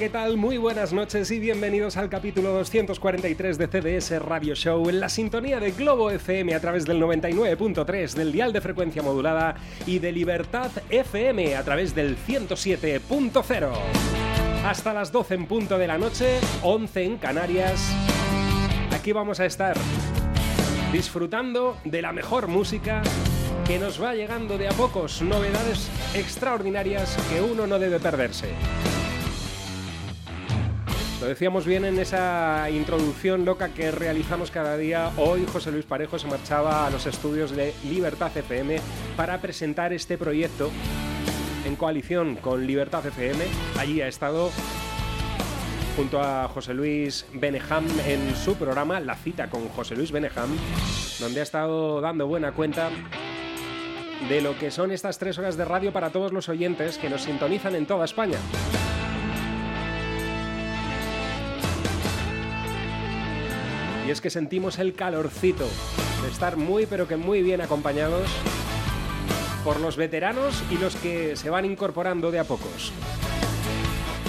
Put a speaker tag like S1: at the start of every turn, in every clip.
S1: ¿Qué tal? Muy buenas noches y bienvenidos al capítulo 243 de CDS Radio Show en la sintonía de Globo FM a través del 99.3 del dial de frecuencia modulada y de Libertad FM a través del 107.0. Hasta las 12 en punto de la noche, 11 en Canarias. Aquí vamos a estar disfrutando de la mejor música que nos va llegando de a pocos, novedades extraordinarias que uno no debe perderse. Lo decíamos bien en esa introducción loca que realizamos cada día. Hoy José Luis Parejo se marchaba a los estudios de Libertad FM para presentar este proyecto en coalición con Libertad FM. Allí ha estado junto a José Luis Beneham en su programa La cita con José Luis Beneham, donde ha estado dando buena cuenta de lo que son estas tres horas de radio para todos los oyentes que nos sintonizan en toda España. Y es que sentimos el calorcito de estar muy pero que muy bien acompañados por los veteranos y los que se van incorporando de a pocos.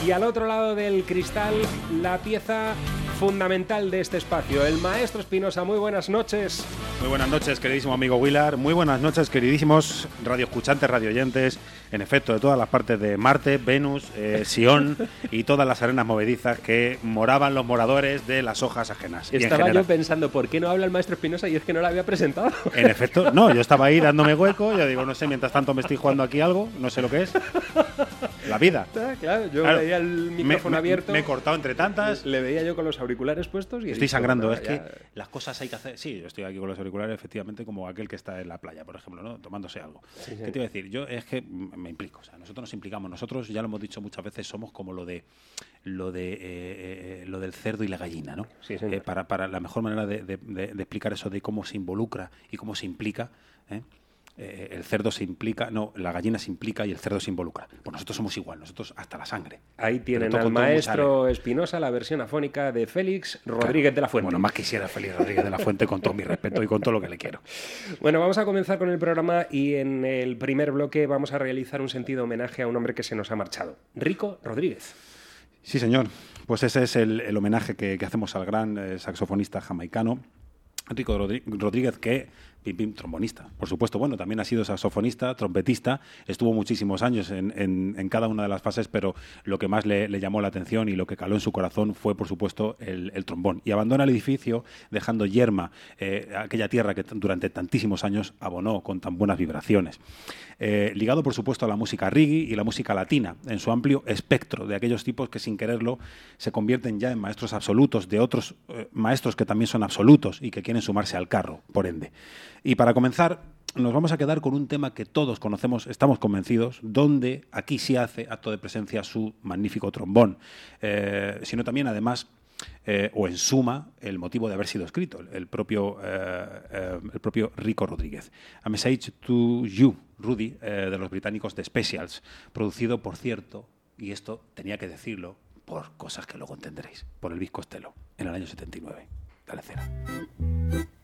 S1: Y al otro lado del cristal, la pieza fundamental de este espacio, el maestro Espinosa. Muy buenas noches.
S2: Muy buenas noches, queridísimo amigo Willard. Muy buenas noches, queridísimos radioescuchantes, radioyentes. En efecto, de todas las partes de Marte, Venus, eh, Sion y todas las arenas movedizas que moraban los moradores de las hojas ajenas.
S1: Estaba
S2: general-
S1: yo pensando, ¿por qué no habla el maestro Espinosa? Y es que no la había presentado.
S2: En efecto, no, yo estaba ahí dándome hueco. Yo digo, no sé, mientras tanto me estoy jugando aquí algo, no sé lo que es. La vida.
S1: Claro, yo
S2: Claro,
S1: veía el micrófono
S2: me-
S1: abierto.
S2: Me he cortado entre tantas.
S1: Le veía yo con los auriculares puestos y
S2: Estoy
S1: dicho,
S2: sangrando,
S1: "No,
S2: es
S1: ya".
S2: que las cosas hay que hacer. Sí, yo estoy aquí con los auriculares, efectivamente, como aquel que está en la playa, por ejemplo, ¿no? Tomándose algo. ¿Qué te iba a decir? Yo es que me implico, o sea, nosotros nos implicamos. Nosotros, ya lo hemos dicho muchas veces, somos como lo de lo de eh, eh, lo del cerdo y la gallina, ¿no?
S1: Sí.
S2: Eh, para, para la mejor manera de, de- de- de explicar eso de cómo se involucra y cómo se implica. ¿eh? Eh, el cerdo se implica, no, la gallina se implica y el cerdo se involucra. Pues nosotros somos igual, nosotros hasta la sangre.
S1: Ahí tienen al maestro Espinosa, la versión afónica de Félix Rodríguez de la Fuente.
S2: Bueno, más quisiera Félix Rodríguez de la Fuente con todo mi respeto y con todo lo que le quiero.
S1: Bueno, vamos a comenzar con el programa y en el primer bloque vamos a realizar un sentido homenaje a un hombre que se nos ha marchado, Rico Rodríguez.
S2: Sí, señor. Pues ese es el, el homenaje que, que hacemos al gran eh, saxofonista jamaicano, Rico Rodríguez, que, pim, trombonista, por supuesto. Bueno, también ha sido saxofonista, trompetista, estuvo muchísimos años en, cada una de las fases, pero lo que más le, llamó la atención y lo que caló en su corazón fue, por supuesto, el, trombón. Y abandona el edificio dejando yerma eh, aquella tierra que durante tantísimos años abonó con tan buenas vibraciones. Eh, ligado, por supuesto, a la música reggae y la música latina, en su amplio espectro de aquellos tipos que sin quererlo se convierten ya en maestros absolutos de otros eh, maestros que también son absolutos y que quieren sumarse al carro, por ende. Y para comenzar, nos vamos a quedar con un tema que todos conocemos, estamos convencidos, donde aquí sí hace acto de presencia su magnífico trombón, eh, sino también, además, eh, o en suma, el motivo de haber sido escrito, el propio, eh, el propio Rico Rodríguez. A Message to You, Rudy, de los británicos de Specials, producido, por cierto, y esto tenía que decirlo, por cosas que luego entenderéis, por el Costello, en el año 79. Dale cera.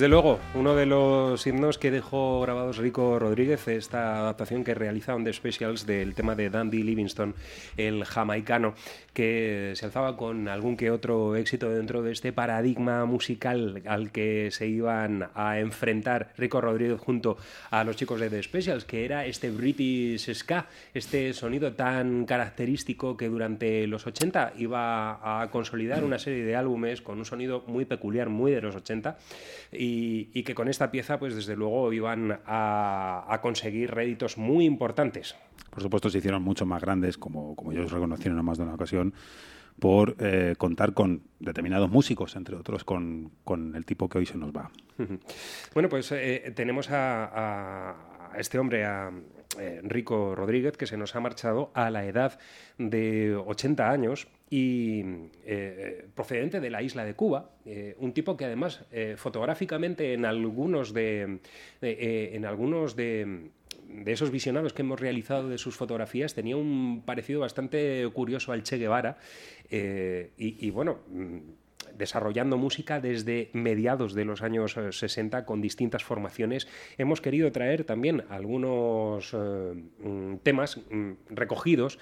S1: Desde luego, uno de los himnos que dejó grabados Rico Rodríguez, esta adaptación que realiza on The Specials del tema de Dandy Livingston, el jamaicano, que se alzaba con algún que otro éxito dentro de este paradigma musical al que se iban a enfrentar Rico Rodríguez junto a los chicos de The Specials, que era este British Ska, este sonido tan característico que durante los 80 iba a consolidar una serie de álbumes con un sonido muy peculiar, muy de los 80 y, que con esta pieza, pues desde luego iban a, a conseguir réditos muy importantes.
S2: Por supuesto, se hicieron mucho más grandes, como, como ellos reconocieron en más de una ocasión, por eh, contar con determinados músicos, entre otros con, con el tipo que hoy se nos va.
S1: Bueno, pues eh, tenemos a, a- a este hombre, a eh, Rico Rodríguez, que se nos ha marchado a la edad de 80 años y eh, procedente de la isla de Cuba, eh, un tipo que además eh, fotográficamente en algunos de, eh, en algunos de de esos visionados que hemos realizado de sus fotografías tenía un parecido bastante curioso al Che Guevara eh, y, y, bueno mm, desarrollando música desde mediados de los años eh, 60 con distintas formaciones. Hemos querido traer también algunos eh, mm, temas mm, recogidos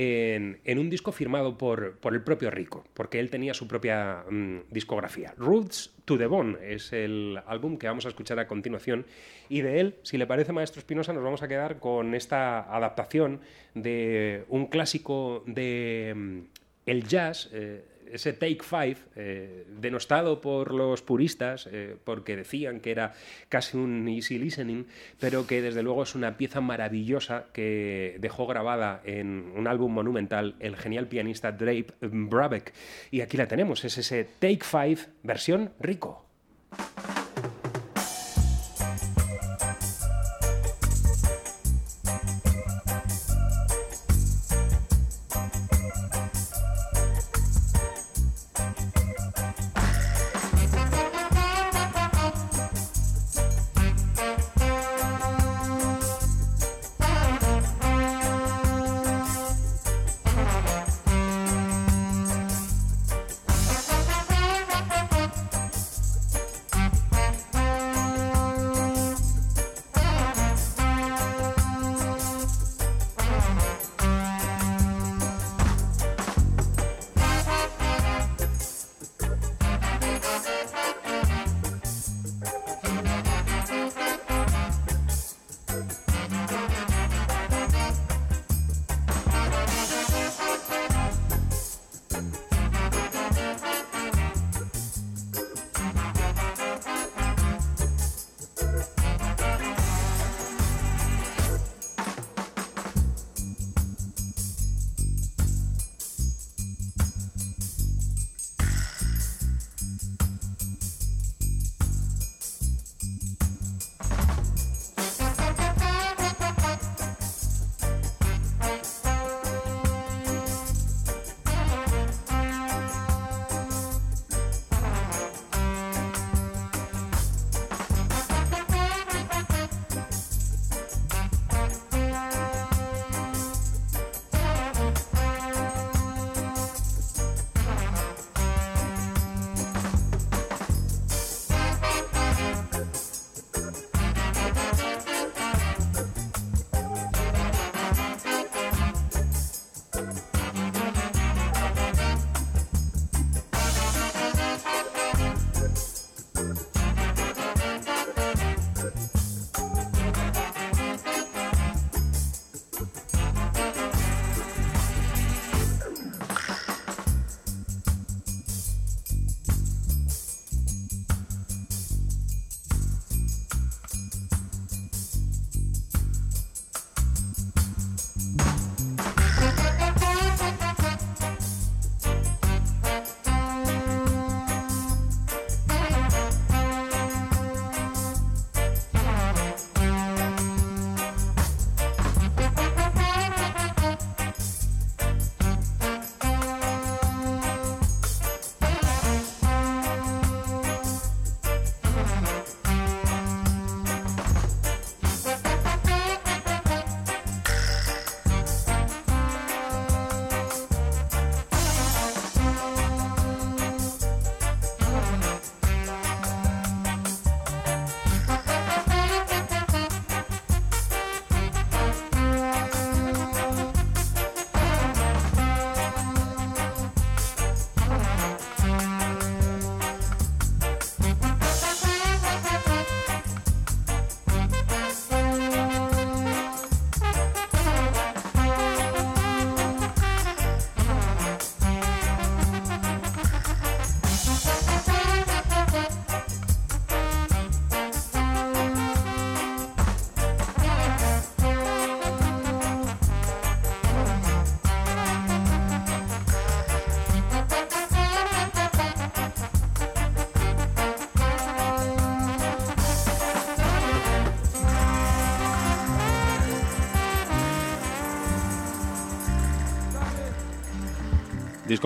S1: en, un disco firmado por, por, el propio Rico, porque él tenía su propia mm, discografía. Roots to the Bone es el álbum que vamos a escuchar a continuación y de él, si le parece Maestro Espinosa, nos vamos a quedar con esta adaptación de un clásico de el jazz. Eh, ese Take Five, eh, denostado por los puristas, eh, porque decían que era casi un easy listening, pero que desde luego es una pieza maravillosa que dejó grabada en un álbum monumental el genial pianista Drape Brabeck. Y aquí la tenemos, es ese Take Five versión rico.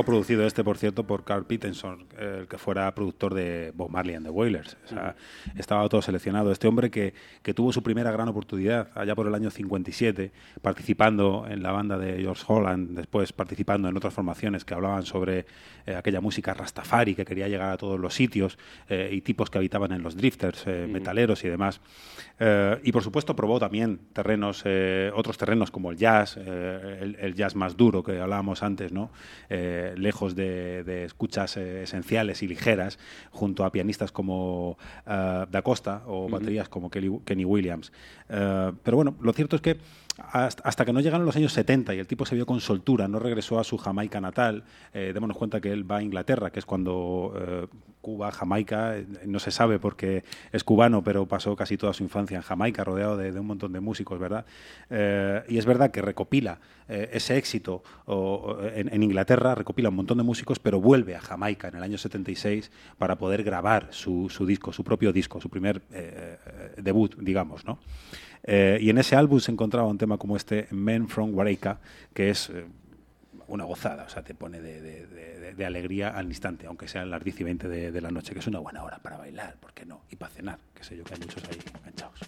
S2: Producido este, por cierto, por Carl Pittenson, eh, el que fuera productor de Bob Marley and the Wailers. O sea, Estaba todo seleccionado. Este hombre que, que tuvo su primera gran oportunidad allá por el año 57, participando en la banda de George Holland, después participando en otras formaciones que hablaban sobre eh, aquella música rastafari que quería llegar a todos los sitios eh, y tipos que habitaban en los drifters, eh, metaleros y demás. Y por supuesto probó también terrenos, eh, otros terrenos como el jazz, el, el jazz más duro que hablábamos antes, ¿no? Lejos de, de escuchas esenciales y ligeras, junto a pianistas como eh, Da Costa o baterías como Kelly- Kenny Williams. Eh, pero bueno, lo cierto es que hasta, que no llegaron los años 70 y el tipo se vio con soltura, no regresó a su Jamaica natal, eh, démonos cuenta que él va a Inglaterra, que es cuando eh, Cuba, Jamaica, eh, no se sabe porque es cubano, pero pasó casi toda su infancia en Jamaica, rodeado de, un montón de músicos, ¿verdad? Eh, y es verdad que recopila ese éxito en, Inglaterra, recopila un montón de músicos, pero vuelve a Jamaica en el año 76 para poder grabar su, disco, su propio disco, su primer debut, digamos, ¿no? Eh, y en ese álbum se encontraba un tema como este, Men from Wareika, que es eh, una gozada, o sea, te pone de, alegría al instante, aunque sean las 10 y 20 de, de la noche, que es una buena hora para bailar, ¿por qué no? Y para cenar, que sé yo que hay muchos ahí enganchados.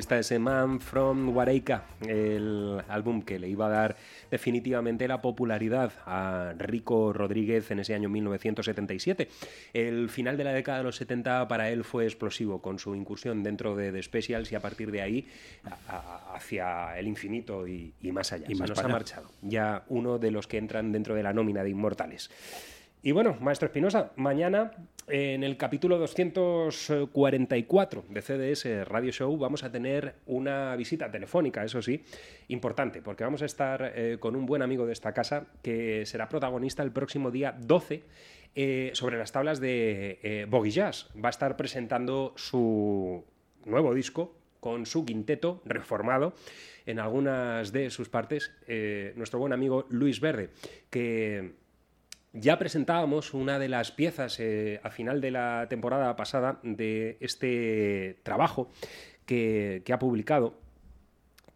S1: Está ese Man from Wareika, el álbum que le iba a dar definitivamente la popularidad a Rico Rodríguez en ese año 1977. El final de la década de los 70 para él fue explosivo con su incursión dentro de The Specials y a partir de ahí a- a- hacia el infinito y, y más allá.
S2: Y
S1: Se
S2: más
S1: nos
S2: para
S1: ha
S2: allá.
S1: marchado. Ya uno de los que entran dentro de la nómina de inmortales. Y bueno, Maestro Espinosa, mañana en el capítulo 244 de CDS Radio Show vamos a tener una visita telefónica, eso sí, importante, porque vamos a estar eh, con un buen amigo de esta casa que será protagonista el próximo día 12 eh, sobre las tablas de eh, Boggy Jazz. Va a estar presentando su nuevo disco con su quinteto reformado en algunas de sus partes, eh, nuestro buen amigo Luis Verde, que ya presentábamos una de las piezas eh, a final de la temporada pasada de este trabajo que, ha publicado,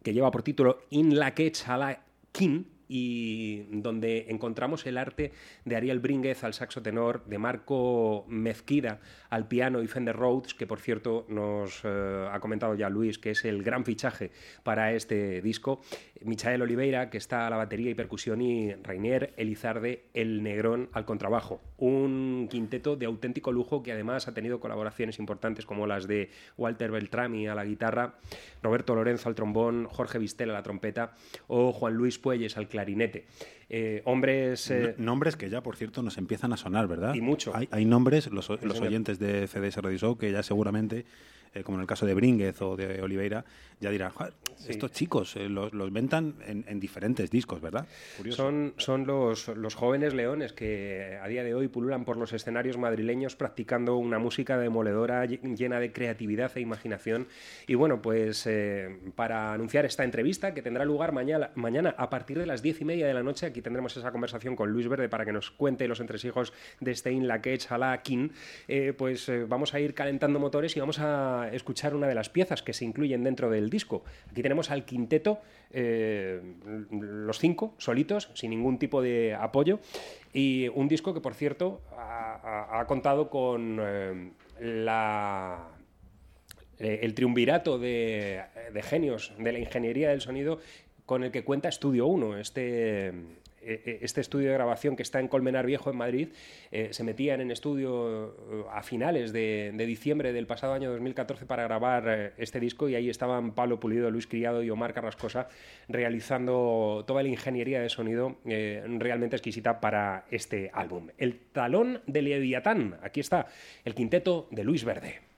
S1: que lleva por título In la Quechala King, y donde encontramos el arte de Ariel Brínguez al saxo tenor, de Marco Mezquida al piano y Fender Rhodes, que por cierto nos eh, ha comentado ya Luis que es el gran fichaje para este disco, Michael Oliveira, que está a la batería y percusión, y Rainier Elizarde, el negrón al contrabajo. Un quinteto de auténtico lujo que además ha tenido colaboraciones importantes como las de Walter Beltrami a la guitarra, Roberto Lorenzo al trombón, Jorge Vistel a la trompeta o Juan Luis Puelles al clarinete. Eh, hombres... eh,
S2: Nombres que ya, por cierto, nos empiezan a sonar, ¿verdad?
S1: Y mucho.
S2: Hay, hay nombres, los, los oyentes de CDS Radio Show, que ya seguramente, eh, como en el caso de Brínguez o de Oliveira, ya dirán, "Joder, estos chicos eh, los, los ventan en, en diferentes discos, ¿verdad? Curioso.
S1: Son, son los, los jóvenes leones que a día de hoy pululan por los escenarios madrileños practicando una música demoledora ll- llena de creatividad e imaginación. Y bueno, pues eh, para anunciar esta entrevista que tendrá lugar mañana, mañana a partir de las diez y media de la noche, aquí tendremos esa conversación con Luis Verde para que nos cuente los entresijos de este In la Quech a la King, pues vamos a ir calentando motores y vamos a escuchar una de las piezas que se incluyen dentro del disco. Aquí tenemos al quinteto, eh, los cinco, solitos, sin ningún tipo de apoyo, y un disco que, por cierto, ha, contado con eh, la el triunvirato de, de genios de la ingeniería del sonido con el que cuenta Estudio 1, este, este estudio de grabación que está en Colmenar Viejo, en Madrid. Eh, se metían en estudio eh, a finales de, diciembre del pasado año 2014 para grabar eh, este disco y ahí estaban Pablo Pulido, Luis Criado y Omar Carrascosa realizando toda la ingeniería de sonido eh, realmente exquisita para este álbum. El talón de Leviatán, aquí está el quinteto de Luis Verde.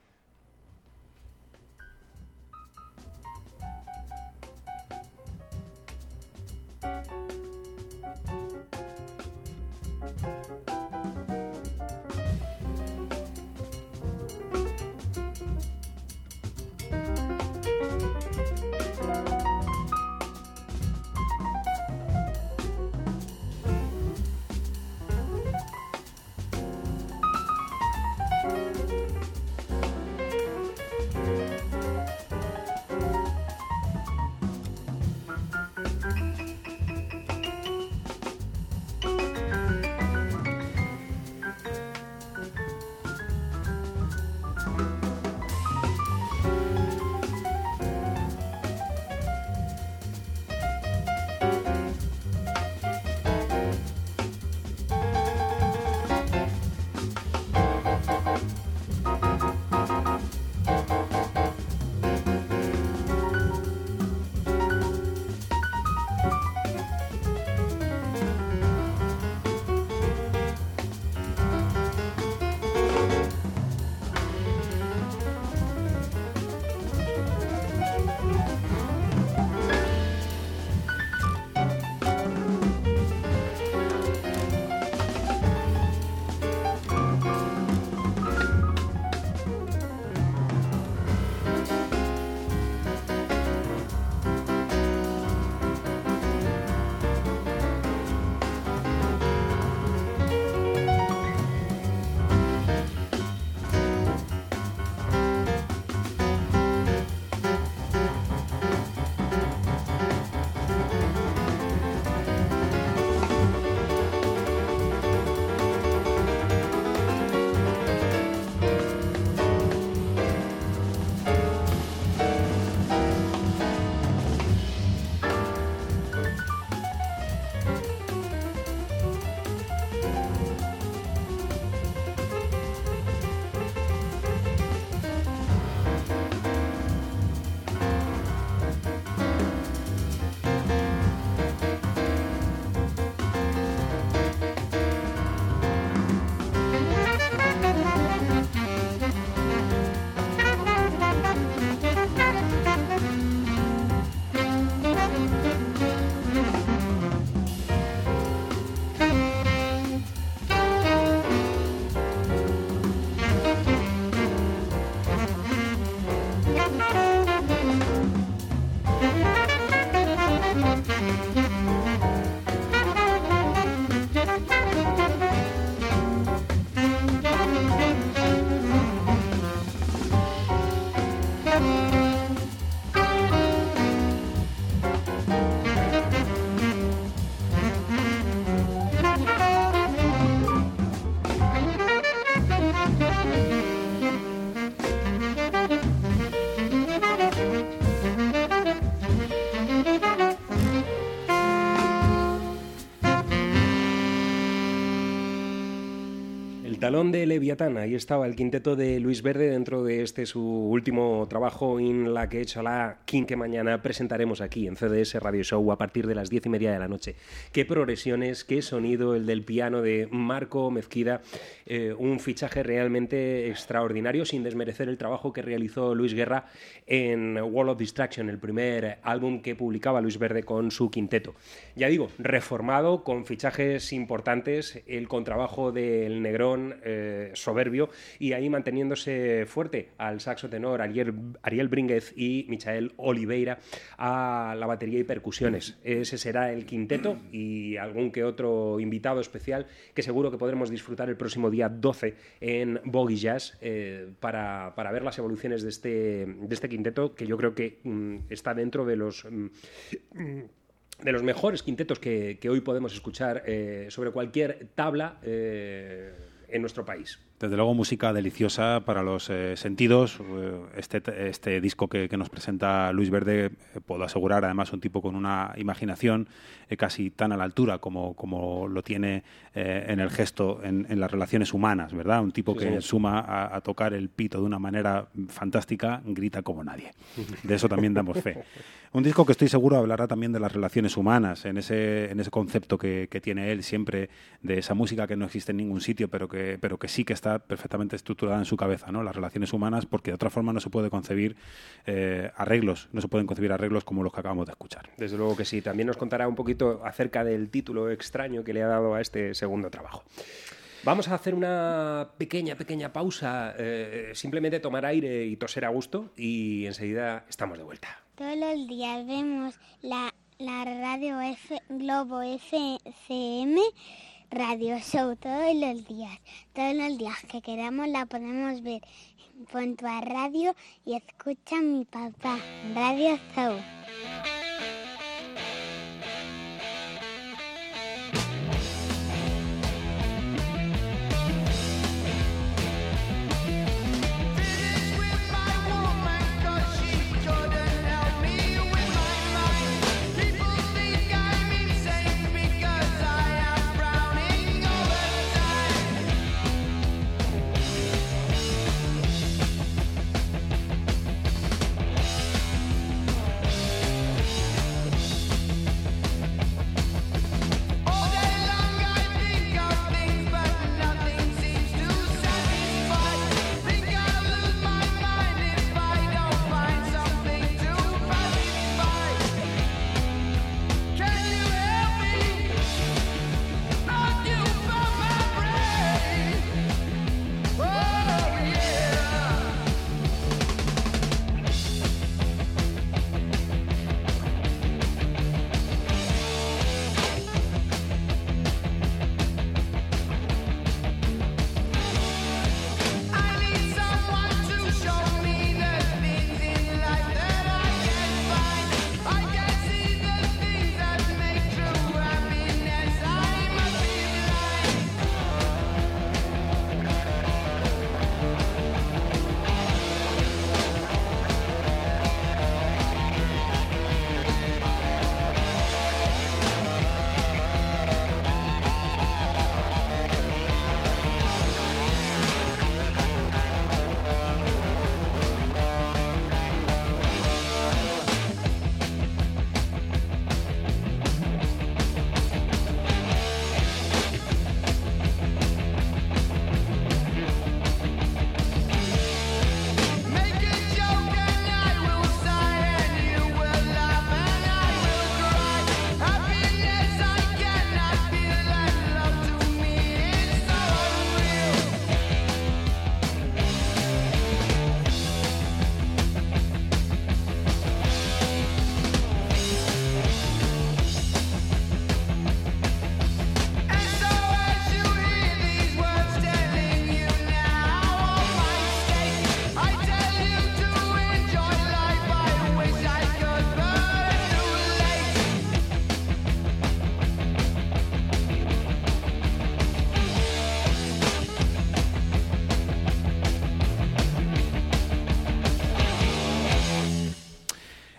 S1: Talón de Leviatán, ahí estaba el quinteto de Luis Verde dentro de este su último trabajo en la que he hecho la King mañana presentaremos aquí en CDS Radio Show a partir de las diez y media de la noche. Qué progresiones, qué sonido el del piano de Marco Mezquida, eh, un fichaje realmente extraordinario sin desmerecer el trabajo que realizó Luis Guerra en Wall of Distraction, el primer álbum que publicaba Luis Verde con su quinteto. Ya digo, reformado, con fichajes importantes, el contrabajo del Negrón eh, soberbio y ahí manteniéndose fuerte al saxo tenor Ariel, Ariel Brínguez y Michael Oliveira a la batería y percusiones. Ese será el quinteto y algún que otro invitado especial que seguro que podremos disfrutar el próximo día 12 en Boggy Jazz eh, para, para, ver las evoluciones de este, de este quinteto que yo creo que mm, está dentro de los... Mm, de los mejores quintetos que, que hoy podemos escuchar eh, sobre cualquier tabla eh, en nuestro país.
S2: Desde luego, música deliciosa para los eh, sentidos. Eh, Este, este disco que, que nos presenta Luis Verde, eh, puedo asegurar, además, un tipo con una imaginación eh, casi tan a la altura como, como lo tiene eh, en el gesto, en, en, las relaciones humanas, ¿verdad? Un tipo
S1: Sí,
S2: que
S1: señor.
S2: suma a, a tocar el pito de una manera fantástica, grita como nadie. De eso también damos fe. Un disco que estoy seguro hablará también de las relaciones humanas, en ese, en ese concepto que, que tiene él siempre de esa música que no existe en ningún sitio, pero que, pero que sí que está perfectamente estructurada en su cabeza, ¿no? Las relaciones humanas, porque de otra forma no se puede concebir eh, arreglos, no se pueden concebir arreglos como los que acabamos de escuchar.
S1: Desde luego que sí. También nos contará un poquito acerca del título extraño que le ha dado a este segundo trabajo. Vamos a hacer una pequeña, pequeña pausa, eh, simplemente tomar aire y toser a gusto y enseguida estamos de vuelta.
S3: Todos los días vemos la, la radio F, Globo FM Radio Show, todos los días. Todos los días que queramos la podemos ver. Pon a radio y escucha a mi papá. Radio Show.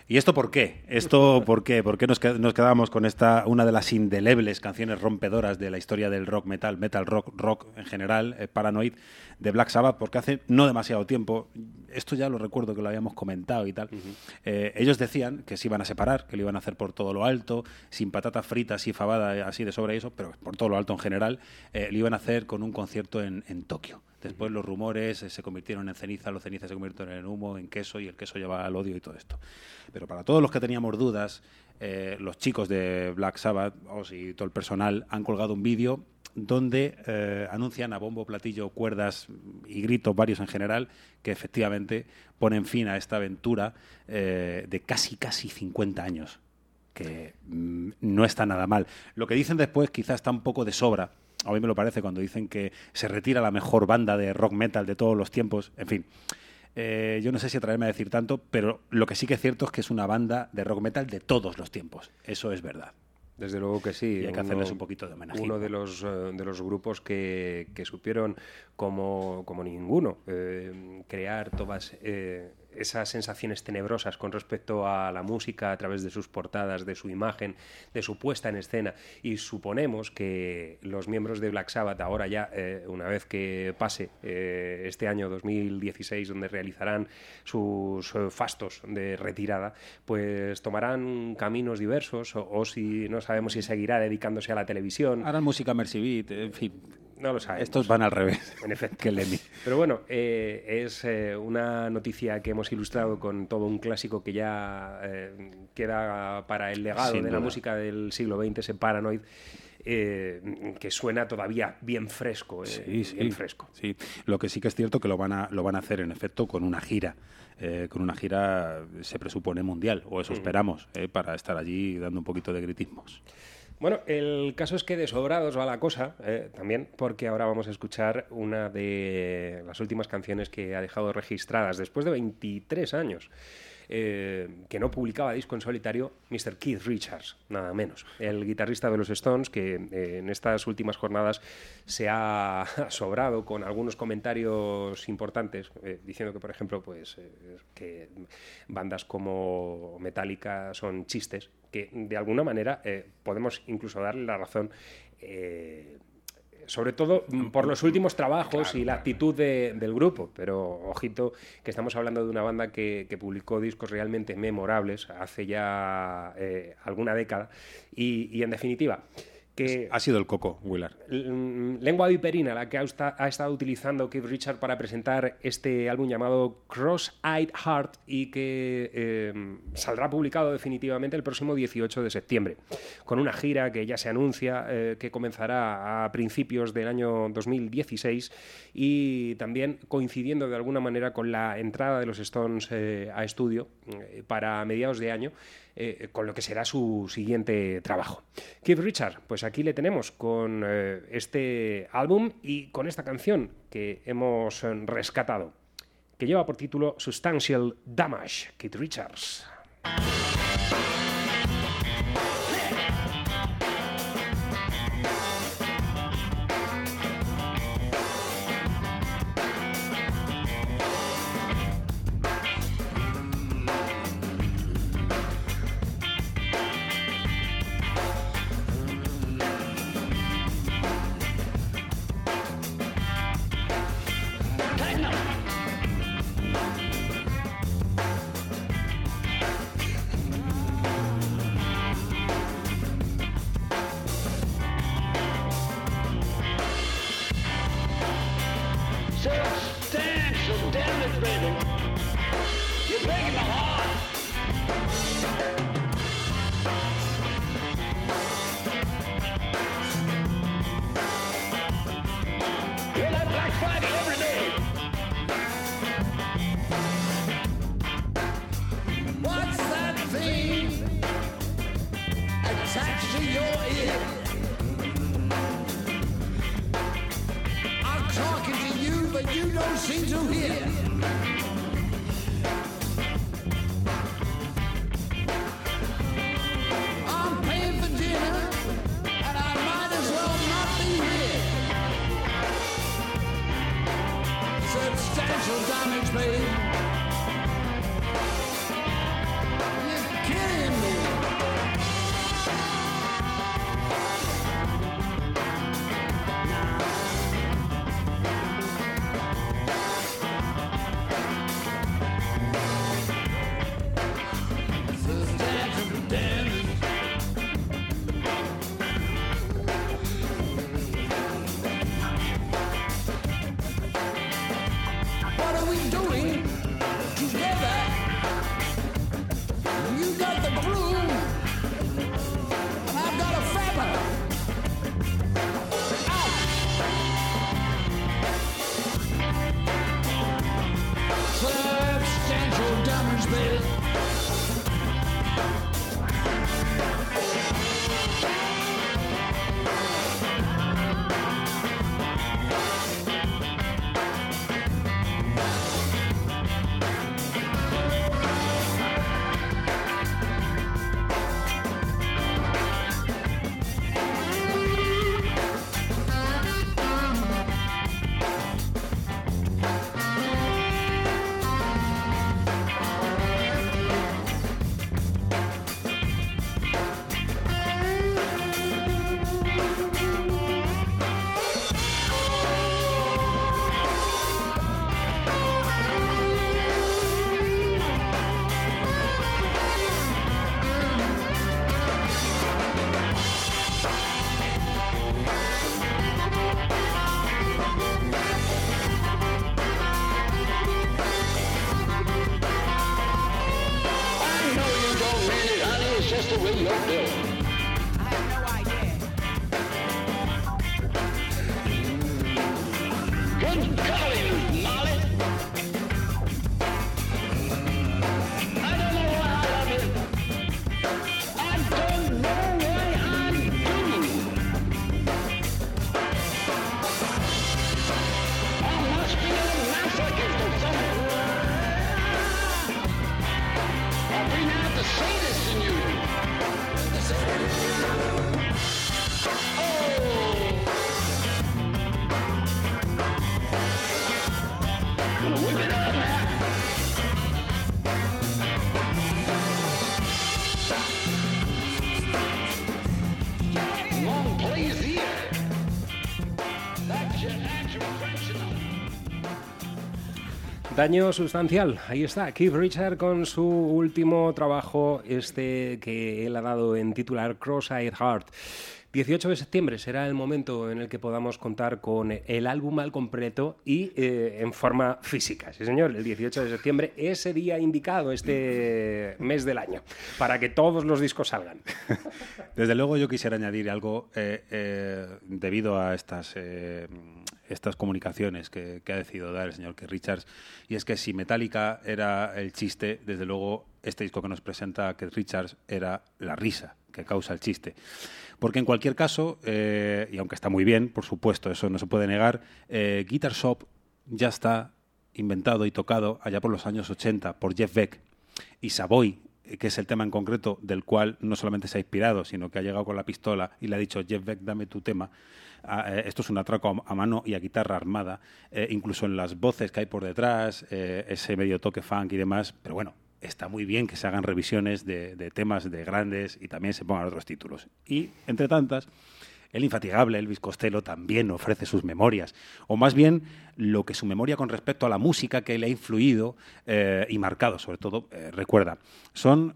S2: ¿Y esto por qué? ¿Esto por qué? ¿Por qué nos, qued- nos quedamos con esta, una de las indelebles canciones rompedoras de la historia del rock metal, metal rock, rock en general, eh, Paranoid, de Black Sabbath? Porque hace no demasiado tiempo, esto ya lo recuerdo que lo habíamos comentado y tal, eh, ellos decían que se iban a separar, que lo iban a hacer por todo lo alto, sin patatas fritas y fabada eh, así de sobre eso, pero por todo lo alto en general, eh, lo iban a hacer con un concierto en, en Tokio. Después los rumores se convirtieron en ceniza, los cenizas se convirtieron en humo, en queso y el queso lleva al odio y todo esto. Pero para todos los que teníamos dudas, eh, los chicos de Black Sabbath, y todo el personal han colgado un vídeo donde eh, anuncian a bombo, platillo, cuerdas y gritos varios en general que efectivamente ponen fin a esta aventura eh, de casi, casi 50 años que mm, no está nada mal. Lo que dicen después quizás está un poco de sobra. A mí me lo parece cuando dicen que se retira la mejor banda de rock metal de todos los tiempos. En fin, eh, yo no sé si atreverme a decir tanto, pero lo que sí que es cierto es que es una banda de rock metal de todos los tiempos. Eso es verdad.
S1: Desde luego que sí.
S2: Y hay que hacerles un poquito de homenaje.
S1: Uno de los, eh, de los grupos que, que supieron, como, como ninguno, eh, crear todas eh, esas sensaciones tenebrosas con respecto a la música a través de sus portadas, de su imagen, de su puesta en escena. Y suponemos que los miembros de Black Sabbath, ahora ya, eh, una vez que pase eh, este año 2016, donde realizarán sus eh, fastos de retirada, pues tomarán caminos diversos, o, si no sabemos si seguirá dedicándose a la televisión.
S2: Harán música Mercy Beat, en fin.
S1: No lo sabemos.
S2: Estos van al revés.
S1: En efecto.
S2: que Lemmy.
S1: Pero bueno, eh, es eh, una noticia que hemos ilustrado con todo un clásico que ya eh, queda para el legado
S2: Sin
S1: de la música del siglo XX, ese Paranoid, eh, que suena todavía bien fresco. eh,
S2: Sí, sí.
S1: bien fresco.
S2: Sí, lo que sí que es cierto que lo van a, lo van a hacer en efecto con una gira. Eh, con una gira se presupone mundial, o
S1: Mm.
S2: eso esperamos, eh, para estar allí dando un poquito de gritismos.
S1: Bueno, el caso es que de sobrados va la cosa, eh, también, porque ahora vamos a escuchar una de las últimas canciones que ha dejado registradas después de 23 años. eh, que no publicaba disco en solitario, Mr. Keith Richards, nada menos. El guitarrista de los Stones, que eh, en estas últimas jornadas se ha sobrado con algunos comentarios importantes, eh, diciendo que, por ejemplo, pues que bandas como Metallica son chistes, que de alguna manera eh, podemos incluso darle la razón. eh, sobre todo mm, por los últimos trabajos y la actitud de- del grupo. Pero ojito, que estamos hablando de una banda que, que publicó discos realmente memorables hace ya eh, alguna década. Y, y, en definitiva, que
S2: Ha sido el coco, Willard.
S1: mm, lengua viperina la que ha, estado utilizando Keith Richard para presentar este álbum llamado Cross-Eyed Heart y que eh, saldrá publicado definitivamente el próximo 18 de septiembre, con una gira que ya se anuncia eh, que comenzará a principios del año 2016 y también coincidiendo de alguna manera con la entrada de los Stones eh, a estudio eh, para mediados de año eh, con lo que será su siguiente trabajo. Keith Richard, pues aquí le tenemos con eh, este álbum y con esta canción que hemos eh, rescatado, que lleva por título Substantial Damage, Keith Richards. Daño sustancial, ahí está, Keith Richard con su último trabajo, este que él ha dado en titular Cross-Eyed Heart. 18 de septiembre será el momento en el que podamos contar con el álbum al completo y eh, en forma física. Sí, señor, el 18 de septiembre, ese día indicado, este mes del año, para que todos los discos salgan.
S2: Desde luego yo quisiera añadir algo eh, eh, debido a estas, eh, estas comunicaciones que, ha decidido dar el señor Keith Richards, y es que si Metallica era el chiste, desde luego este disco que nos presenta Keith Richards era la risa que causa el chiste. Porque en cualquier caso, eh, y aunque está muy bien, por supuesto, eso no se puede negar, eh, Guitar Shop ya está inventado y tocado allá por los años 80 por Jeff Beck y Savoy, que es el tema en concreto del cual no solamente se ha inspirado, sino que ha llegado con la pistola y le ha dicho, Jeff Beck, dame tu tema. Eh, esto es un atraco a, mano y a guitarra armada, eh, incluso en las voces que hay por detrás, eh, ese medio toque funk y demás, pero bueno, está muy bien que se hagan revisiones de, temas de grandes y también se pongan otros títulos. Y, entre tantas, el infatigable Elvis Costello también ofrece sus memorias, o más bien lo que su memoria con respecto a la música que le ha influido y marcado, sobre todo, recuerda. Son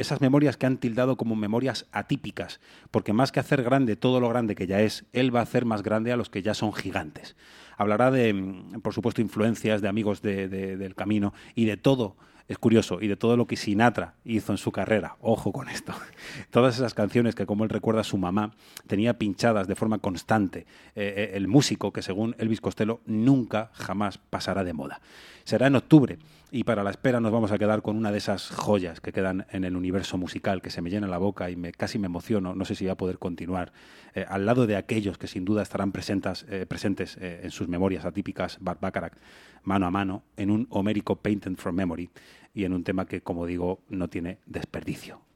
S2: esas memorias que han tildado como memorias atípicas, porque más que hacer grande todo lo grande que ya es, él va a hacer más grande a los que ya son gigantes. Hablará de, mm, por supuesto, influencias de amigos de- de- del camino y de todo es curioso, y de todo lo que Sinatra hizo en su carrera, ojo con esto, todas esas canciones que, como él recuerda, su mamá tenía pinchadas de forma constante, eh, eh, el músico que, según Elvis Costello, nunca jamás pasará de moda. Será en octubre, y para la espera nos vamos a quedar con una de esas joyas que quedan en el universo musical, que se me llena la boca y me, casi me emociono, no sé si voy a poder continuar, eh, al lado de aquellos que sin duda estarán presentas, eh, presentes eh, en sus memorias atípicas, Bart Bacharach, mano a mano, en un homérico Painted from Memory, y en un tema que, como digo, no tiene desperdicio.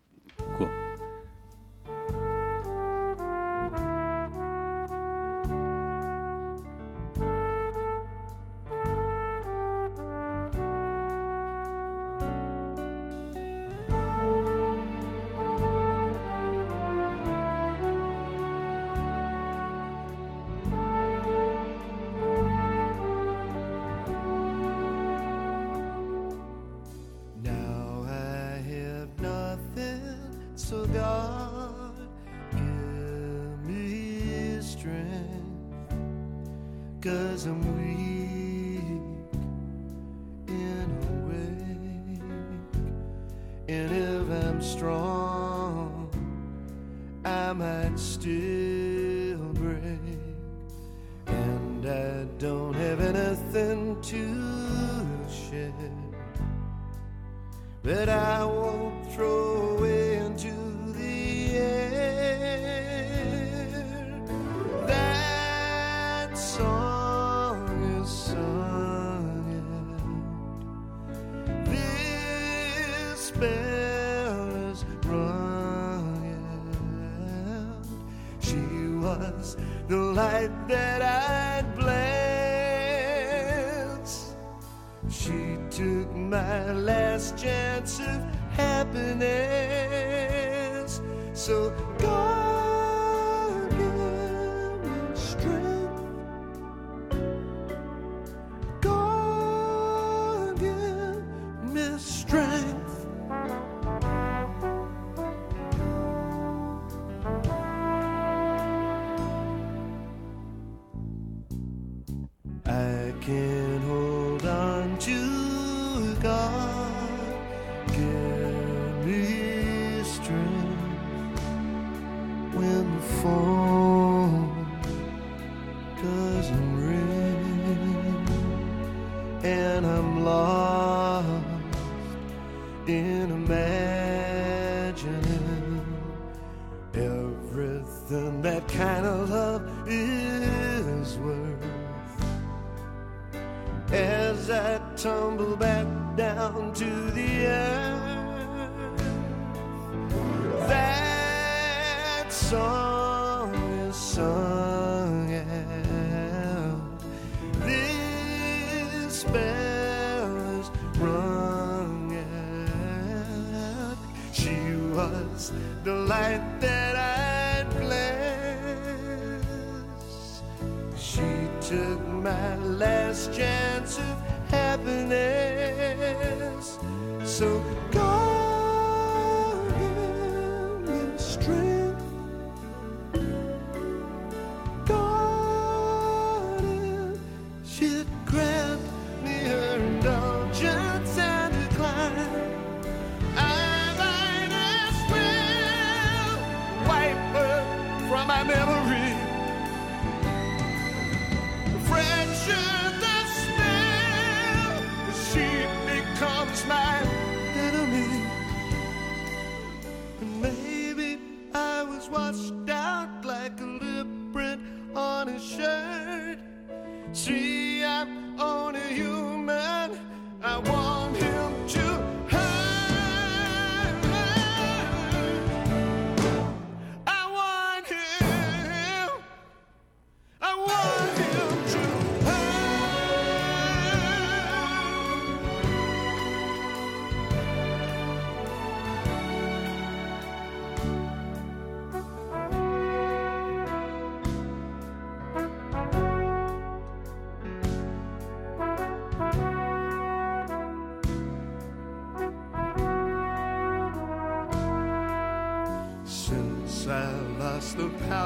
S4: Is rung and she was the light that I'd glance she took my last chance of happiness. So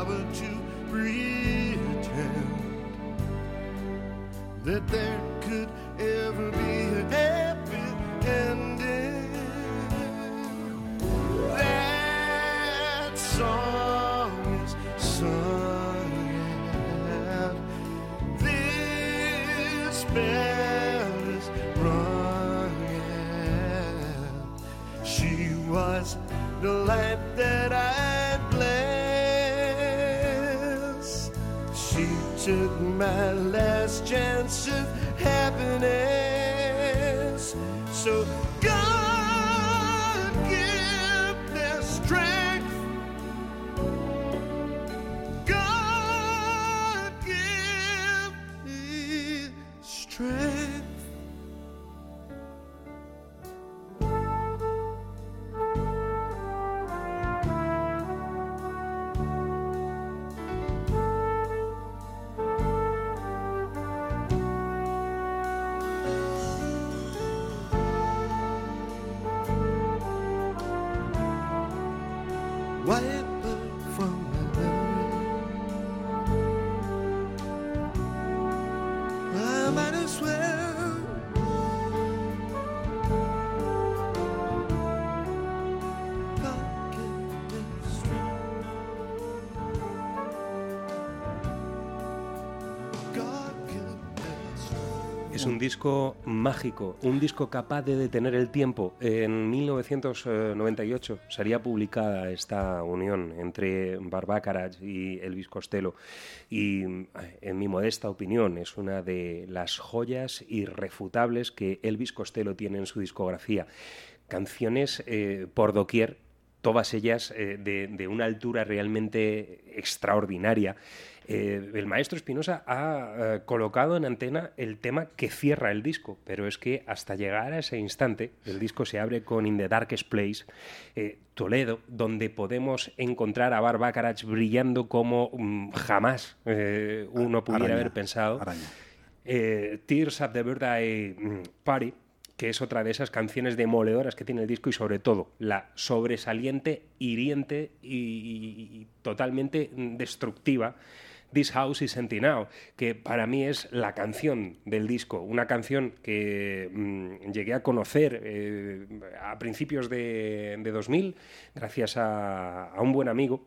S4: power to pretend that there could ever be a happy ending. That song is sung out. This bell is rung out. She was the light that I my last chance of happiness.
S1: Disco mágico, un disco capaz de detener el tiempo. En 1998 sería publicada esta unión entre Barbacarac y Elvis Costello y, en mi modesta opinión, es una de las joyas irrefutables que Elvis Costello tiene en su discografía. Canciones eh, por doquier, todas ellas eh, de una altura realmente extraordinaria. Eh, el maestro Espinosa ha eh, colocado en antena el tema que cierra el disco, pero es que hasta llegar a ese instante, el disco se abre con In the Darkest Place, eh, Toledo, donde podemos encontrar a Barbacarach brillando como mm, jamás uno pudiera
S2: Araña,
S1: haber pensado. Tears of the Birthday mm, Party, que es otra de esas canciones demoledoras que tiene el disco y sobre todo la sobresaliente, hiriente y, y- y totalmente mm, destructiva This House is Empty Now, que para mí es la canción del disco, una canción que mm, llegué a conocer eh, a principios de, de 2000 gracias a, a un buen amigo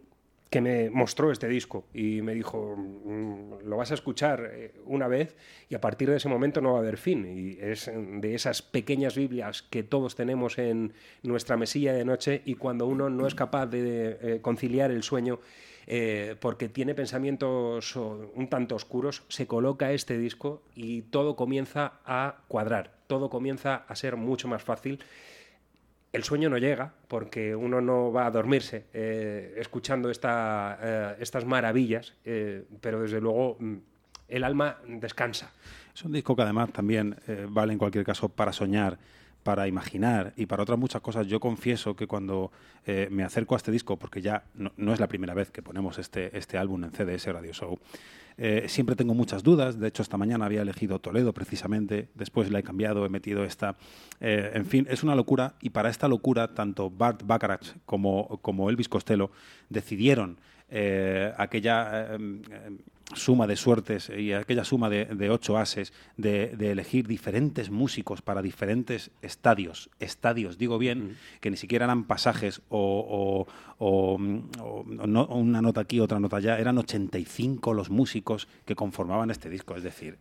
S1: que me mostró este disco y me dijo, "Mm, lo vas a escuchar eh, una vez y a partir de ese momento no va a haber fin. Y es de esas pequeñas Biblias que todos tenemos en nuestra mesilla de noche y cuando uno no es capaz de eh, conciliar el sueño eh, porque tiene pensamientos un tanto oscuros, se coloca este disco y todo comienza a cuadrar, todo comienza a ser mucho más fácil el sueño no llega porque uno no va a dormirse eh, escuchando eh, estas maravillas, pero desde luego mm, el alma descansa.
S2: Es un disco que además también vale en cualquier caso para soñar, para imaginar y para otras muchas cosas. Yo confieso que cuando eh, me acerco a este disco, porque ya no, es la primera vez que ponemos este, este álbum en CDS Radio Show, eh, siempre tengo muchas dudas. De hecho, esta mañana había elegido Toledo precisamente, después la he cambiado, he metido esta. Eh, en fin, es una locura y para esta locura, tanto Bart Bacharach como, como Elvis Costello decidieron aquella suma de suertes y aquella suma de, de ocho ases de, de elegir diferentes músicos para diferentes estadios, estadios, digo bien, que ni siquiera eran pasajes o, o- o, o no- una nota aquí, otra nota allá, eran 85 los músicos que conformaban este disco, es decir,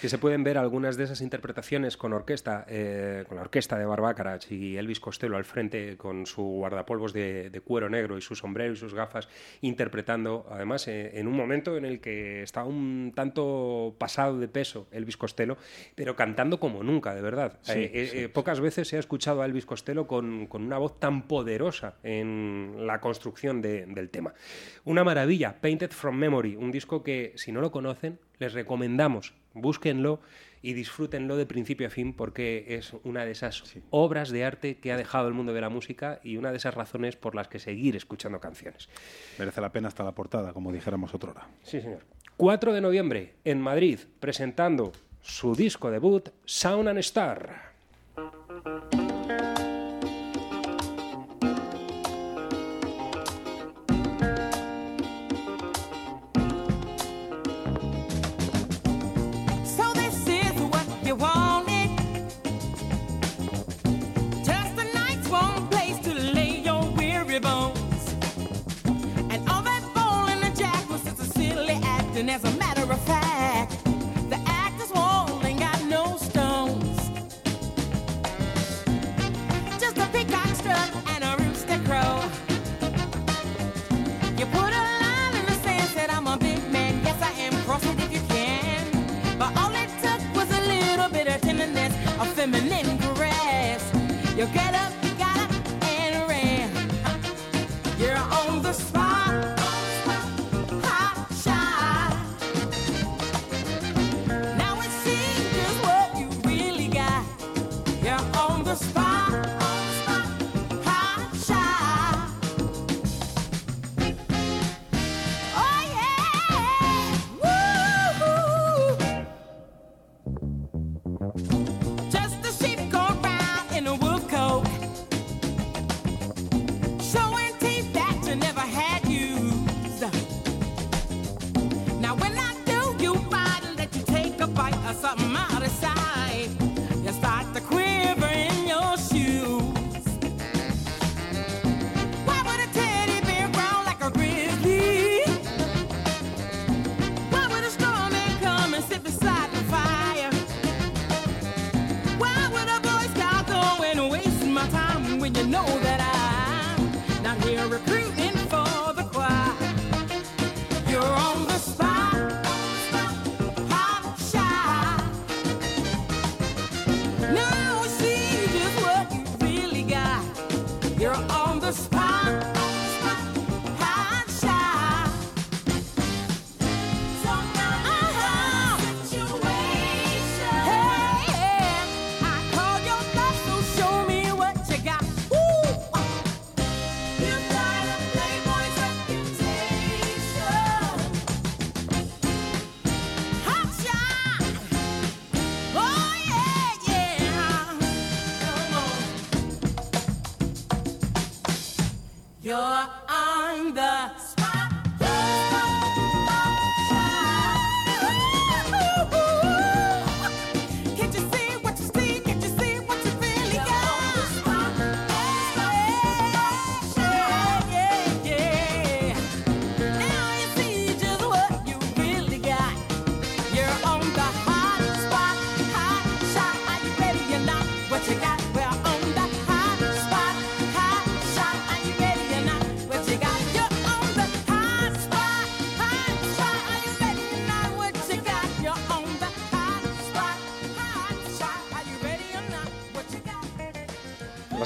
S1: Que se pueden ver algunas de esas interpretaciones con orquesta, eh, con la orquesta de Barbacharach y Elvis Costello al frente con su guardapolvos de, de cuero negro y su sombrero y sus gafas, interpretando, además, eh, en un momento en el que está un tanto pasado de peso Elvis Costello, pero cantando como nunca, de verdad.
S2: Sí,
S1: Eh,
S2: sí,
S1: eh, pocas veces se ha escuchado a Elvis Costello con, con una voz tan poderosa en la construcción de- del tema. Una maravilla, Painted from Memory, un disco que si no lo conocen, les recomendamos, búsquenlo y disfrútenlo de principio a fin porque es una de esas obras de arte que ha dejado el mundo de la música y una de esas razones por las que seguir escuchando canciones.
S2: merece la pena hasta la portada, como dijéramos otra hora.
S1: Sí, señor. 4 de noviembre, en Madrid, presentando su disco debut, Sound and Star.
S5: You get up,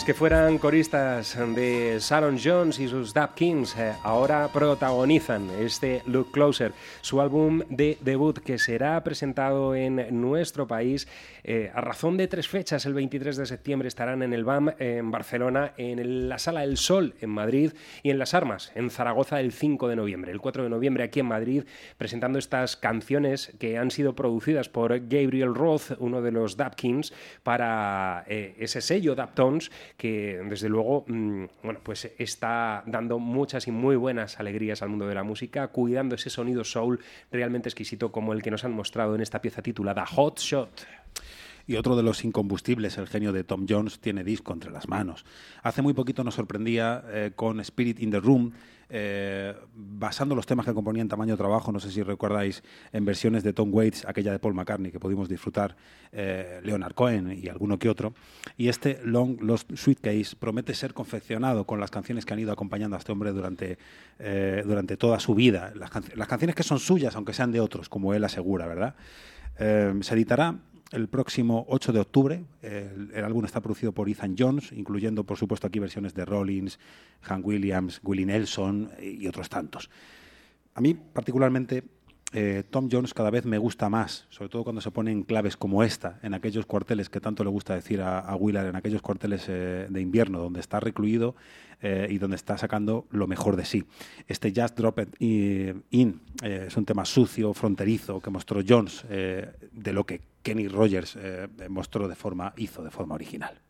S1: que fueran coristas de Sharon Jones y sus Dap Kings eh, ahora protagonizan este Look Closer, su álbum de debut que será presentado en nuestro país eh, a razón de tres fechas. El 23 de septiembre estarán en el BAM en Barcelona, en la Sala El Sol en Madrid y en Las Armas en Zaragoza el 5 de noviembre. El 4 de noviembre aquí en Madrid presentando estas canciones que han sido producidas por Gabriel Roth, uno de los Dap Kings, para eh, ese sello Daptones que desde luego mm, bueno, pues está dando muchas y muy buenas alegrías al mundo de la música, cuidando ese sonido soul realmente exquisito como el que nos han mostrado en esta pieza titulada Hot Shot.
S2: Y otro de los incombustibles, el genio de Tom Jones, tiene disco entre las manos. Hace muy poquito nos sorprendía eh, con Spirit in the Room, eh, basando los temas que componían en tamaño trabajo, no sé si recordáis, en versiones de Tom Waits, aquella de Paul McCartney, que pudimos disfrutar eh, Leonard Cohen y alguno que otro. Y este Long Lost Suitcase promete ser confeccionado con las canciones que han ido acompañando a este hombre durante, durante toda su vida. Las, las canciones que son suyas, aunque sean de otros, como él asegura, ¿verdad? Se editará el próximo 8 de octubre. El, álbum está producido por Ethan Jones, incluyendo, por supuesto, aquí versiones de Rollins, Hank Williams, Willie Nelson y otros tantos. A mí, particularmente, eh, Tom Jones cada vez me gusta más, sobre todo cuando se pone en claves como esta, en aquellos cuarteles que tanto le gusta decir a, a Willard, en aquellos cuarteles eh, de invierno, donde está recluido eh, y donde está sacando lo mejor de sí. Este Just Drop It In es un tema sucio, fronterizo, que mostró Jones, de lo que Kenny Rogers eh, mostró de forma, hizo de forma original.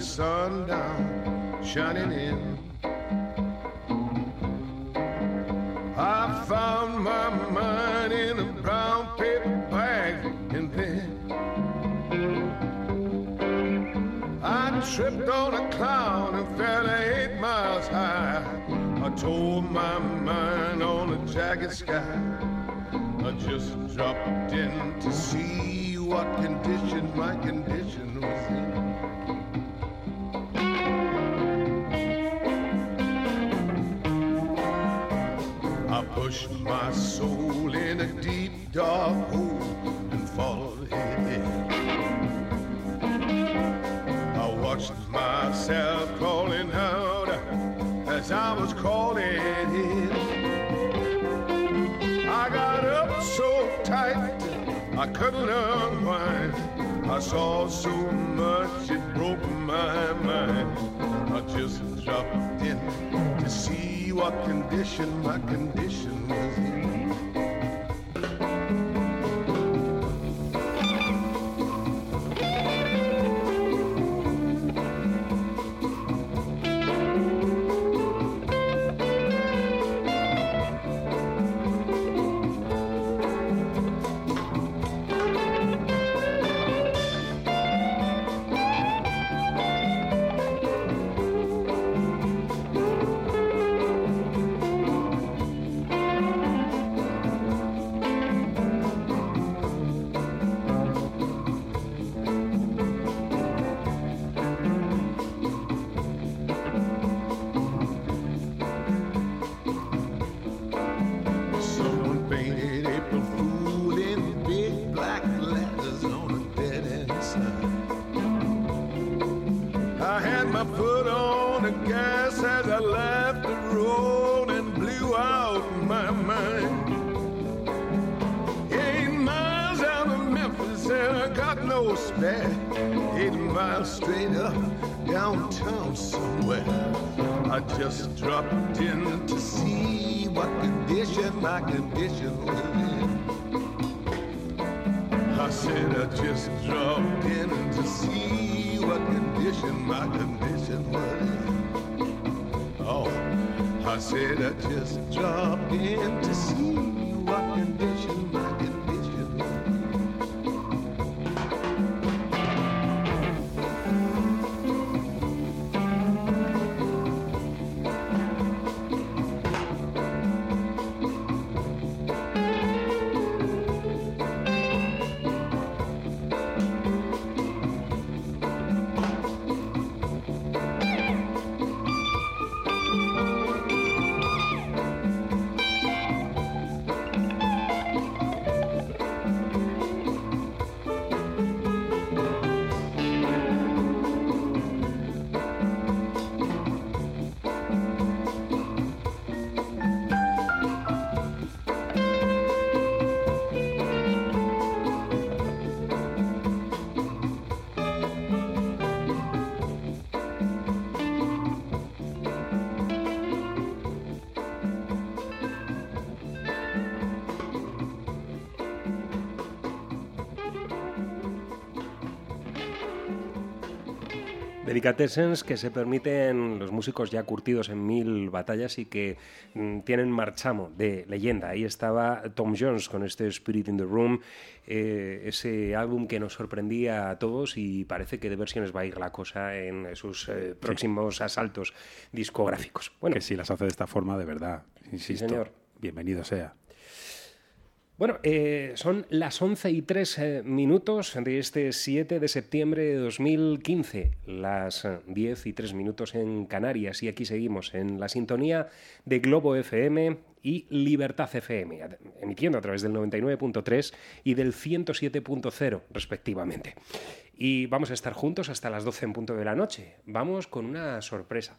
S6: The sun down, shining in. I found my mind in a brown paper bag and then I tripped on a clown and fell eight miles high. I told my mind on a jagged sky. I just dropped in to see what condition my condition was in. Pushed my soul in a deep dark hole and followed it. I watched myself crawling out as I was crawling in. I got up so tight I couldn't unwind. I saw so much it broke my mind. I just dropped in what condition my condition was. Condition
S1: Delicatessens que se permiten los músicos ya curtidos en mil batallas y que mm, tienen marchamo de leyenda. Ahí estaba Tom Jones con este Spirit in the Room, eh, ese álbum que nos sorprendía a todos y parece que de versiones va a ir la cosa en sus eh, próximos asaltos discográficos. Bueno,
S2: Que si las hace de esta forma, de verdad, insisto,
S1: señor.
S2: bienvenido sea.
S1: Bueno, eh, son las 11 y 3 eh, minutos de este 7 de septiembre de 2015, las eh, 10 y 3 minutos en Canarias y aquí seguimos en la sintonía de Globo FM y Libertad FM, emitiendo a través del 99.3 y del 107.0 respectivamente. Y vamos a estar juntos hasta las 12 en punto de la noche. Vamos con una sorpresa.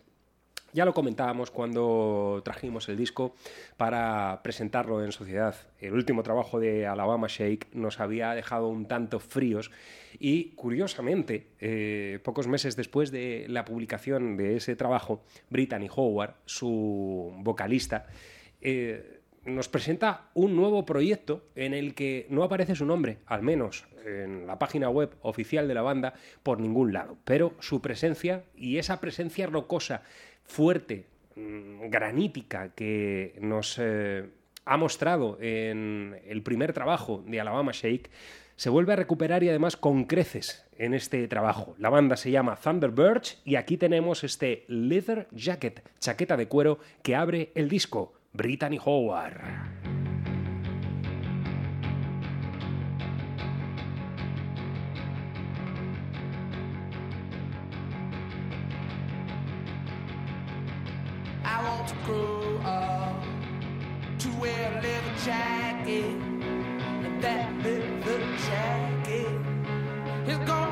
S1: Ya lo comentábamos cuando trajimos el disco para presentarlo en sociedad. El último trabajo de Alabama Shake nos había dejado un tanto fríos y, curiosamente, eh, pocos meses después de la publicación de ese trabajo, Brittany Howard, su vocalista, eh, nos presenta un nuevo proyecto en el que no aparece su nombre, al menos en la página web oficial de la banda, por ningún lado. Pero su presencia y esa presencia rocosa, fuerte, mm, granítica que nos eh, ha mostrado en el primer trabajo de Alabama Shake, se vuelve a recuperar y además con creces en este trabajo. La banda se llama Thunderbirds y aquí tenemos este Leather Jacket, chaqueta de cuero que abre el disco, Brittany Howard.
S7: Grow up to wear a leather jacket, and that leather jacket is gonna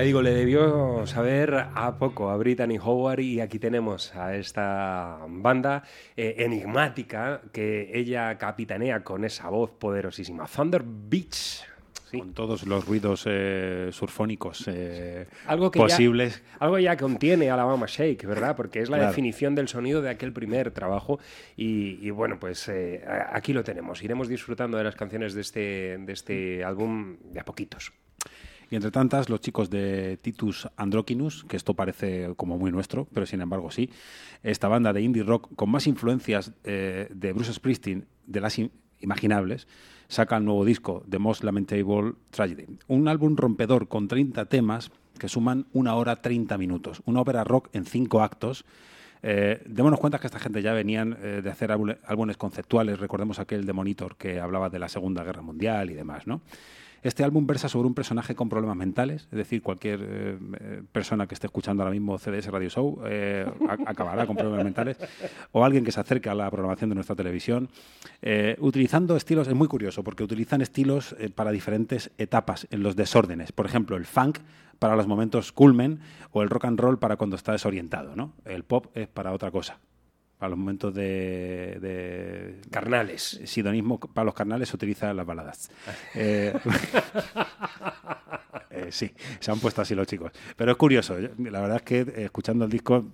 S1: Ya digo, le debió saber a poco a Brittany Howard y aquí tenemos a esta banda eh, enigmática que ella capitanea con esa voz poderosísima. Thunder Beach. Sí.
S2: Con todos los ruidos eh, surfónicos eh,
S1: Algo que
S2: posibles.
S1: Ya, algo ya contiene Alabama Shake, ¿verdad? Porque es la
S2: Claro.
S1: definición del sonido de aquel primer trabajo. Y, y bueno, pues eh, aquí lo tenemos. Iremos disfrutando de las canciones de este, de este álbum de a poquitos.
S2: Y entre tantas, los chicos de Titus Androcynus, que esto parece como muy nuestro, pero sin embargo sí, esta banda de indie rock con más influencias eh, de Bruce Springsteen, de las in- imaginables, saca el nuevo disco, The Most Lamentable Tragedy. Un álbum rompedor con 30 temas que suman una hora 30 minutos. Una ópera rock en cinco actos. Eh, démonos cuenta que esta gente ya venían eh, de hacer álbum- álbumes conceptuales. Recordemos aquel de Monitor que hablaba de la Segunda Guerra Mundial y demás, ¿no? Este álbum versa sobre un personaje con problemas mentales, es decir, cualquier eh, eh, persona que esté escuchando ahora mismo CDS Radio Show eh, acabará con problemas mentales, o alguien que se acerque a la programación de nuestra televisión, eh, utilizando estilos, es muy curioso, porque utilizan estilos eh, para diferentes etapas en los desórdenes. Por ejemplo, el funk para los momentos culmen o el rock and roll para cuando está desorientado, ¿no? El pop es para otra cosa. Para los momentos de, de
S1: Carnales.
S2: Sidonismo para los carnales se utiliza las baladas. Eh, eh, sí, se han puesto así los chicos. Pero es curioso. La verdad es que eh, escuchando el disco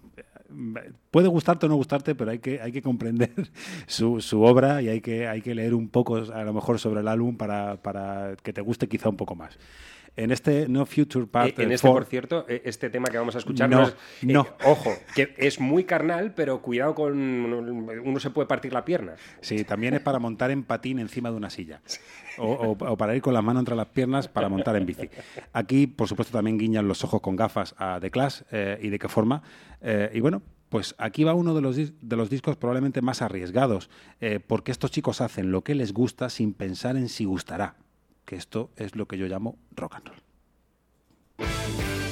S2: puede gustarte o no gustarte, pero hay que, hay que comprender su, su obra y hay que, hay que leer un poco a lo mejor sobre el álbum para, para que te guste quizá un poco más. En este No Future Part
S1: Eh, en este, por cierto, eh, este tema que vamos a escuchar
S2: No,
S1: no, es, eh, ojo, que es muy carnal, pero cuidado con uno se puede partir la pierna.
S2: Sí, también es para montar en patín encima de una silla. O, o- o para ir con la mano entre las piernas para montar en bici. Aquí, por supuesto, también guiñan los ojos con gafas a The Clash eh, y de qué forma. Eh, y bueno, pues aquí va uno de los, de los discos probablemente más arriesgados, eh, porque estos chicos hacen lo que les gusta sin pensar en si gustará. Que esto es lo que yo llamo rock and roll.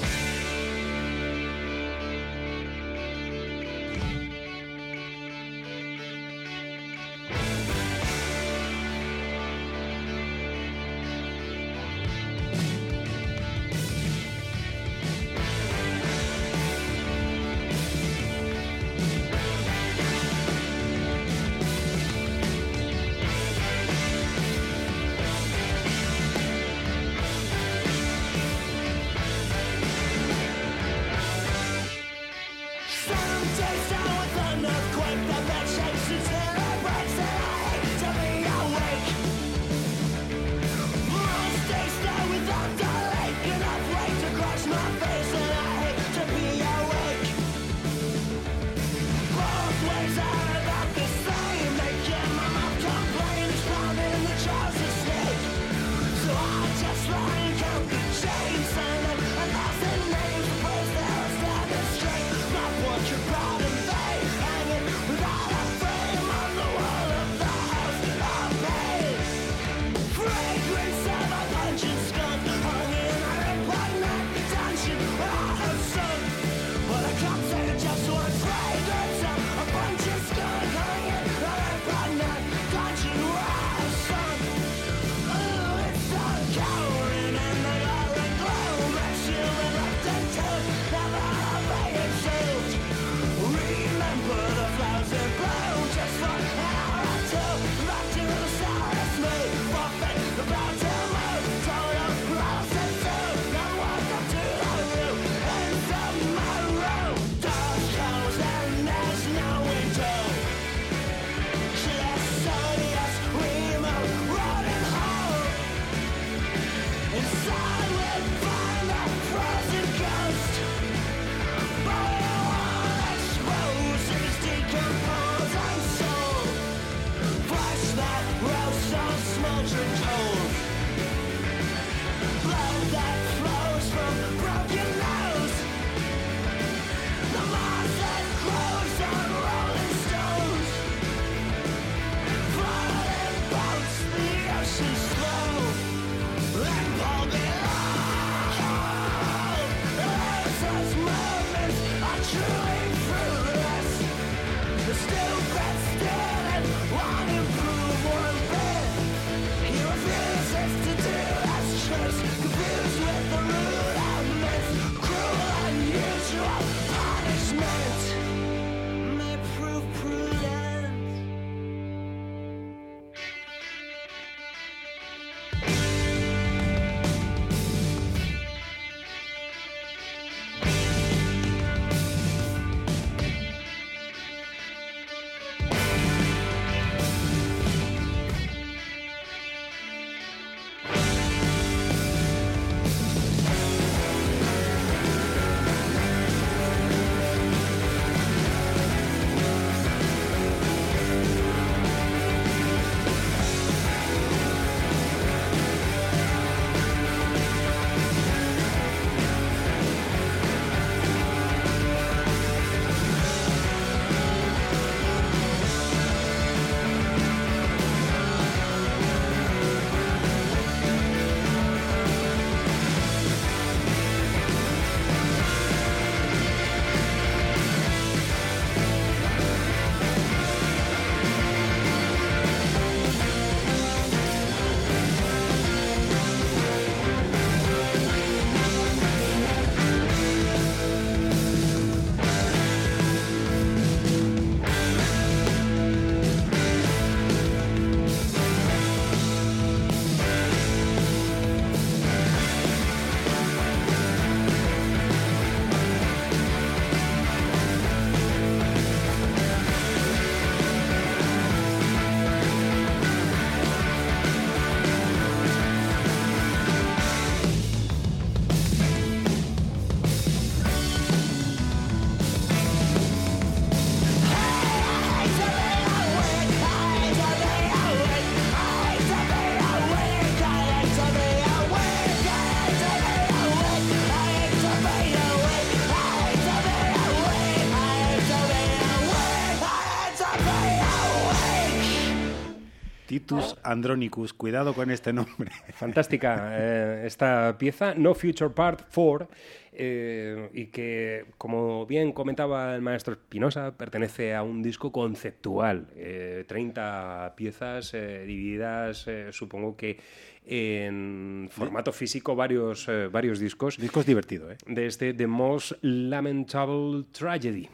S2: Andronicus. Cuidado con este nombre.
S1: Fantástica eh, esta pieza, No Future Part 4, eh, y que, como bien comentaba el maestro Espinosa, pertenece a un disco conceptual. eh, 30 piezas eh, divididas, supongo que en formato físico, varios, varios discos.
S2: Disco es divertido, ¿eh?
S1: De este The Most Lamentable Tragedy,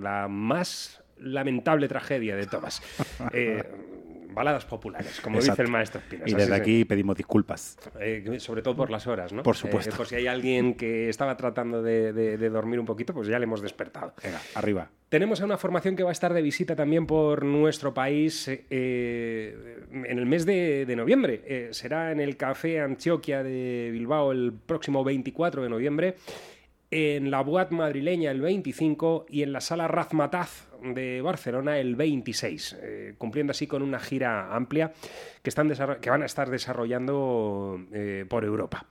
S1: la más lamentable tragedia de. Eh, baladas populares, como
S2: Exacto.
S1: dice el maestro Espinosa.
S2: Y desde aquí pedimos disculpas.
S1: Eh, sobre todo por las horas, ¿no?
S2: Por supuesto.
S1: Eh, por si hay alguien que estaba tratando de, de- de dormir un poquito, pues ya le hemos despertado.
S2: Venga, arriba.
S1: Tenemos a una formación que va a estar de visita también por nuestro país eh, en el mes de, de noviembre. Eh, será en el Café Antioquia de Bilbao el próximo 24 de noviembre, en la Boat madrileña el 25 y en la Sala Razmataz de Barcelona el 26, eh, cumpliendo así con una gira amplia que, están que van a estar desarrollando eh, por Europa.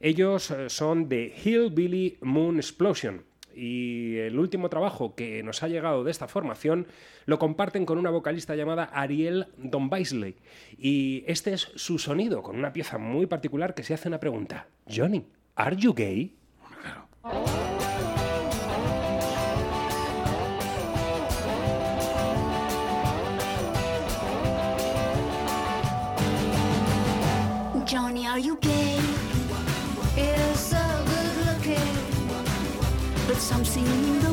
S1: Ellos eh, son de Hillbilly Moon Explosion y el último trabajo que nos ha llegado de esta formación lo comparten con una vocalista llamada Ariel Don Baisley. Y este es su sonido, con una pieza muy particular que se hace una pregunta. Johnny, ¿are you gay?
S8: Johnny, are you gay? You're so good looking, but something in the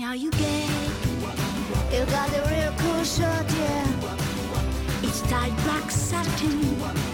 S8: Johnny, are you gay? You got a real cool shirt, yeah. It's tight black satin,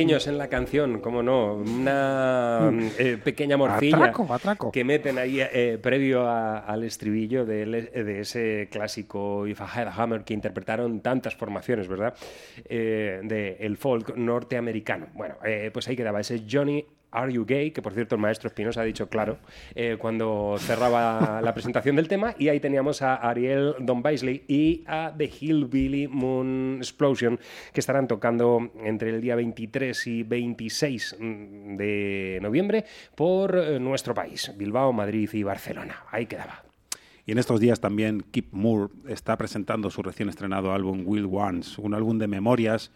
S1: guiños en la canción, cómo no, una eh, pequeña morcilla
S2: Atraco, atraco.
S1: que meten ahí eh, previo a- al estribillo de, el- de ese clásico If I Had a Hammer que interpretaron tantas formaciones, ¿verdad? Eh, de el folk norteamericano. Bueno, eh, pues ahí quedaba ese Johnny Are You Gay? Que por cierto el maestro Espinosa ha dicho claro eh, cuando cerraba la presentación del tema. Y ahí teníamos a Ariel Don Baisley y a The Hillbilly Moon Explosion que estarán tocando entre el día 23 y 26 mm, de noviembre por eh, nuestro país, Bilbao, Madrid y Barcelona. Ahí quedaba.
S2: Y en estos días también Kip Moore está presentando su recién estrenado álbum Will Once, un álbum de memorias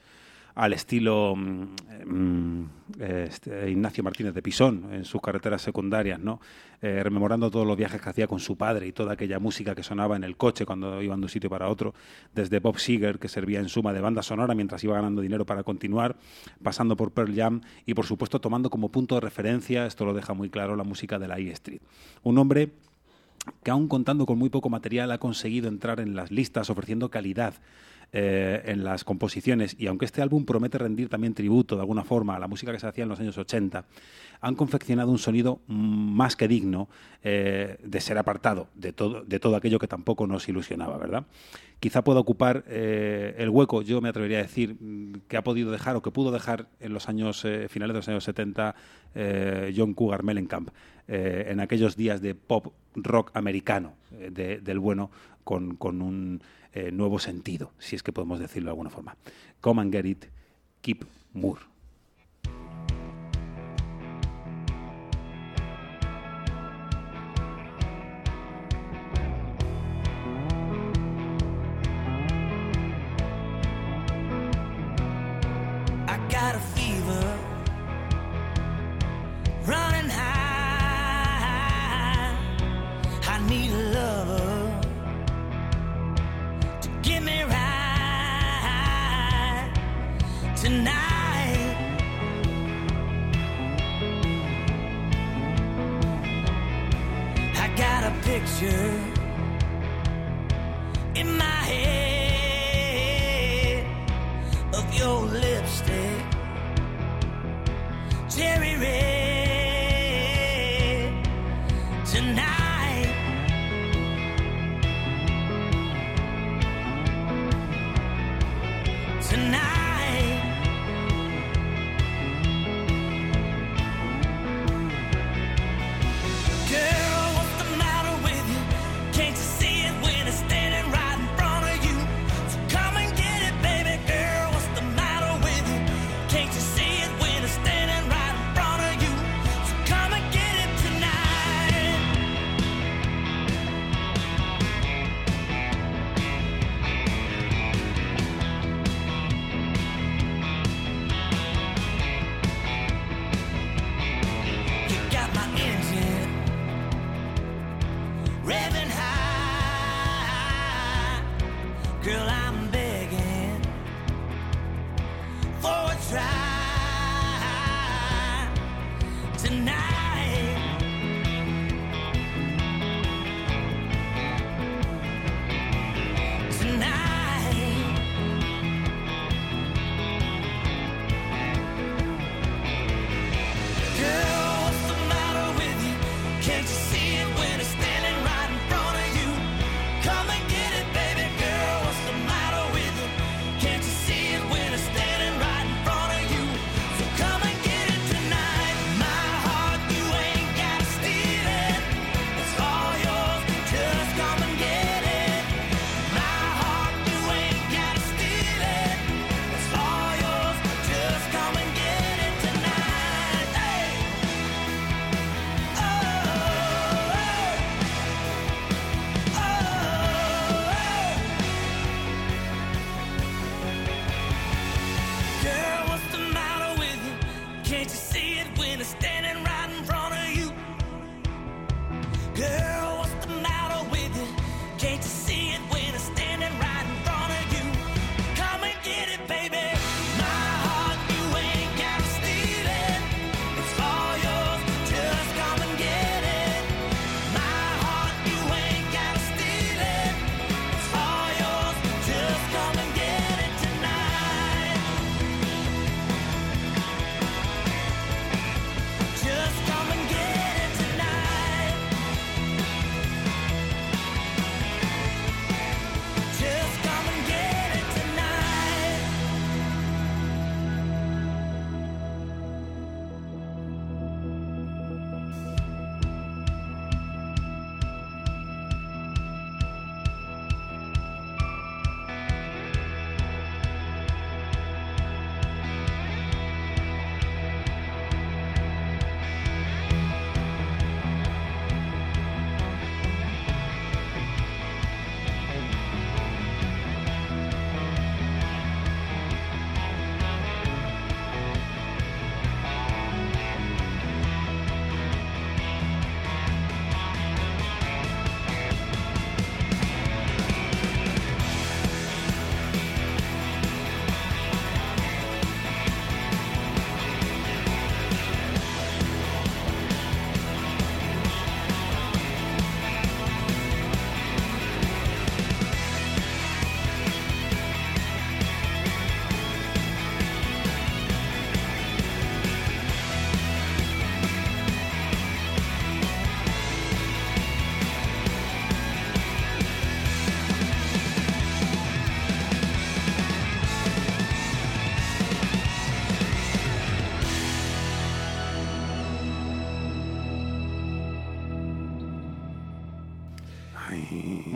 S2: al estilo mm, mm, este, Ignacio Martínez de Pisón en sus carreteras secundarias, ¿no? Eh, rememorando todos los viajes que hacía con su padre y toda aquella música que sonaba en el coche cuando iban de un sitio para otro, desde Bob Seger, que servía en suma de banda sonora mientras iba ganando dinero para continuar, pasando por Pearl Jam y por supuesto tomando como punto de referencia, esto lo deja muy claro, la música de la E Street. Un hombre
S9: que aún contando con muy poco material ha conseguido entrar en las listas ofreciendo calidad eh, en las composiciones y aunque este álbum promete rendir también tributo de alguna forma a la música que se hacía en los años 80, han confeccionado un sonido más que digno eh, de ser apartado de todo, de todo aquello que tampoco nos ilusionaba, ¿verdad? Quizá pueda ocupar eh, el hueco, yo me atrevería a decir, mm, que ha podido dejar o que pudo dejar en los años finales de los años 70 eh, John Cougar Mellencamp, en aquellos días de pop rock americano de- del bueno con, con un eh, nuevo sentido, si es que podemos decirlo de alguna forma. Come and get it, keep Moore.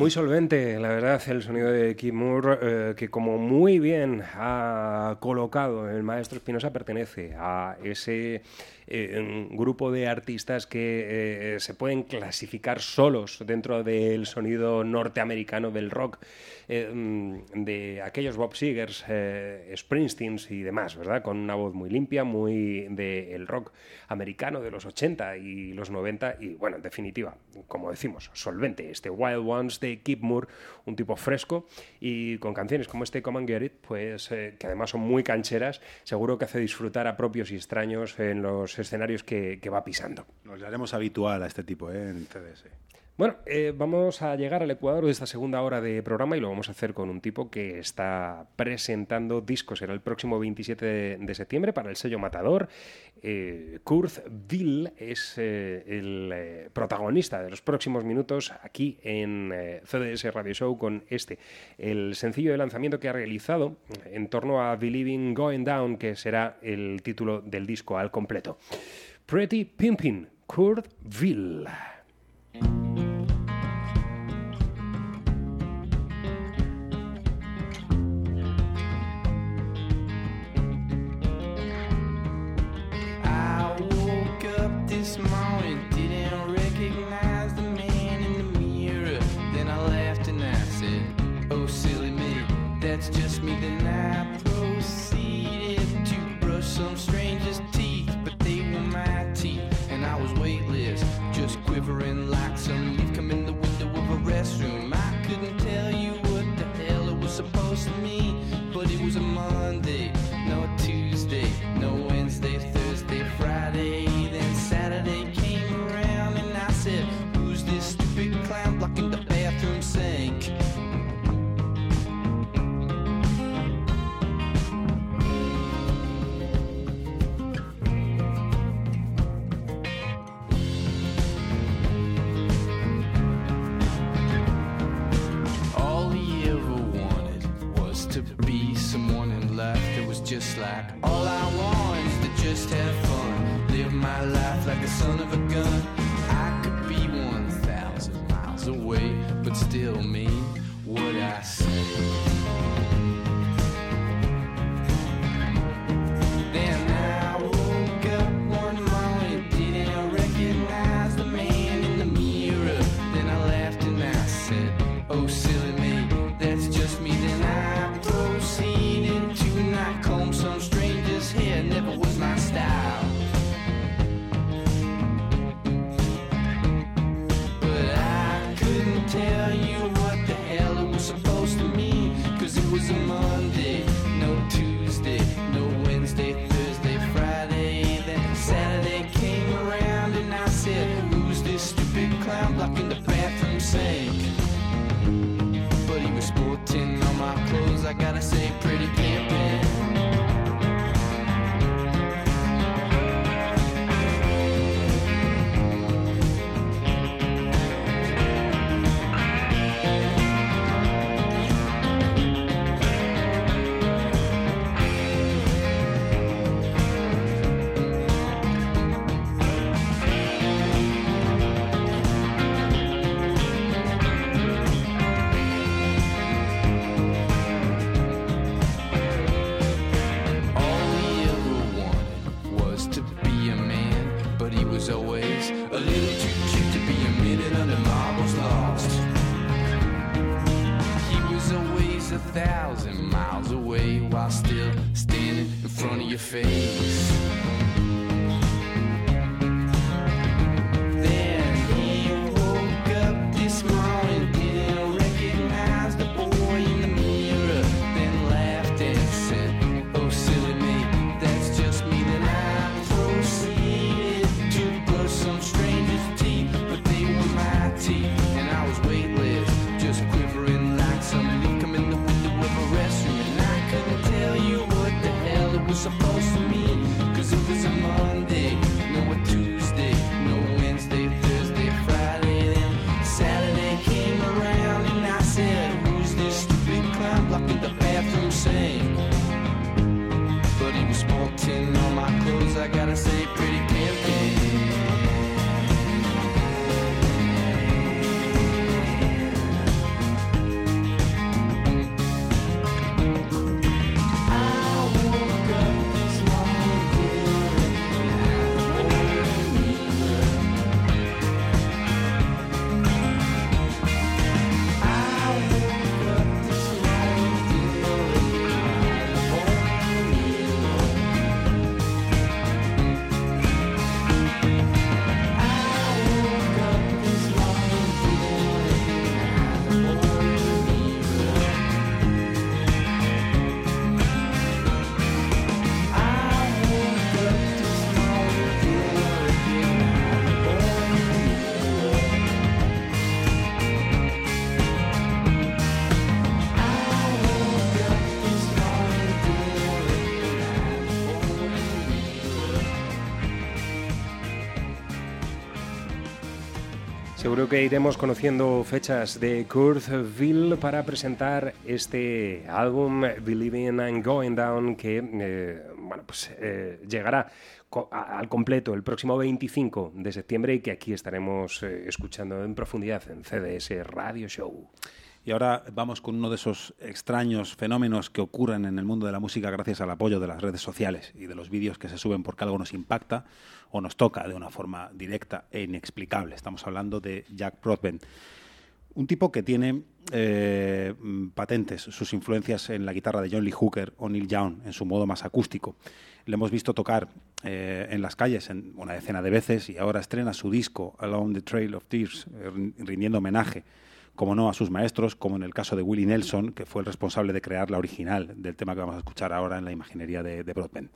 S1: Muy solvente, la verdad, el sonido de Moore, eh, que como muy bien ha colocado el maestro Espinosa, pertenece a ese eh, grupo de artistas que eh, se pueden clasificar solos dentro del sonido norteamericano del rock, eh, mm, de aquellos Bob Seegers, Springsteens y demás, ¿verdad? Con una voz muy limpia, muy del rock americano de los 80 y los 90 y, bueno, en definitiva, como decimos, solvente. Este Wild Ones de Keith Moore, un tipo fresco y con canciones como este Come and Get It, pues eh, que además son muy cancheras, seguro que hace disfrutar a propios y extraños en los escenarios que, va pisando.
S2: Nos haremos habitual a este tipo ¿eh? en CDS.
S1: Bueno, eh, vamos a llegar al Ecuador de esta segunda hora de programa y lo vamos a hacer con un tipo que está presentando discos. Será el próximo 27 de, septiembre para el sello Matador. Eh, Kurt Will es eh, el protagonista de los próximos minutos aquí en CDS Radio Show con este, el sencillo de lanzamiento que ha realizado en torno a Believing Going Down, que será el título del disco al completo. Pretty Pimpin', Kurt Will.
S10: That's just me. Then just have fun, live my life like a son of a gun. I could be one thousand miles away, but still mean what I say. Clown blocking the bathroom sink? But he was sporting all my clothes, I gotta say, pretty
S1: Seguro que iremos conociendo fechas de Kurtville para presentar este álbum Believing and Going Down que eh, bueno, pues, eh, llegará co- al completo el próximo 25 de septiembre y que aquí estaremos eh, escuchando en profundidad en CDS Radio Show.
S2: Y ahora vamos con uno de esos extraños fenómenos que ocurren en el mundo de la música gracias al apoyo de las redes sociales y de los vídeos que se suben porque algo nos impacta o nos toca de una forma directa e inexplicable. Estamos hablando de Jack Broadbent. Un tipo que tiene eh, mm, patentes sus influencias en la guitarra de John Lee Hooker o Neil Young en su modo más acústico. Le hemos visto tocar eh, en las calles en una decena de veces y ahora estrena su disco Along the Trail of Tears, eh, rin- rindiendo homenaje, como no, a sus maestros, como en el caso de Willie Nelson, que fue el responsable de crear la original del tema que vamos a escuchar ahora en la imaginería de, de.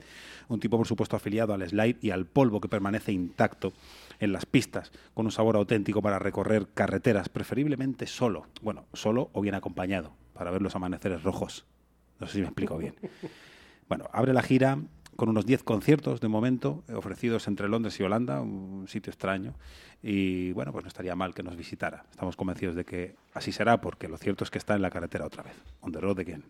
S2: Un tipo, por supuesto, afiliado al slide y al polvo que permanece intacto en las pistas, con un sabor auténtico para recorrer carreteras, preferiblemente solo, bueno, solo o bien acompañado, para ver los amaneceres rojos. No sé si me explico bien. Bueno, abre la gira con unos 10 conciertos de momento, eh, ofrecidos entre Londres y Holanda, un sitio extraño. Y bueno, pues no estaría mal que nos visitara. Estamos convencidos de que así será, porque lo cierto es que está en la carretera otra vez. On the road again.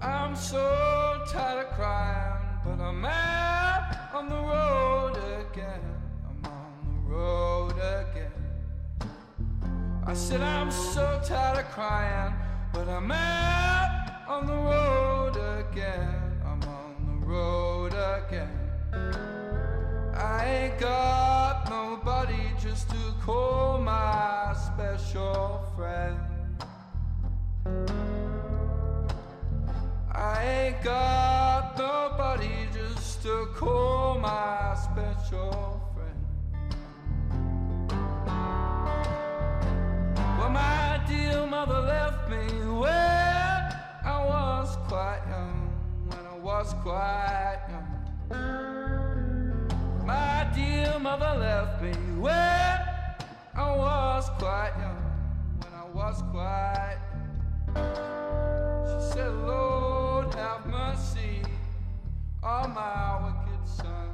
S11: I'm so tired of crying, but I'm out on the road again. I'm on the road again. I said I'm so tired of crying, but I'm out on the road again. I'm on the road again. I ain't got nobody just to call my special friend. I ain't got nobody just to call my special Well, my dear mother left me when I was quite young, when I was quite young. My dear mother left me when I was quite young, when I was quite she said, Lord, have mercy on my wicked son.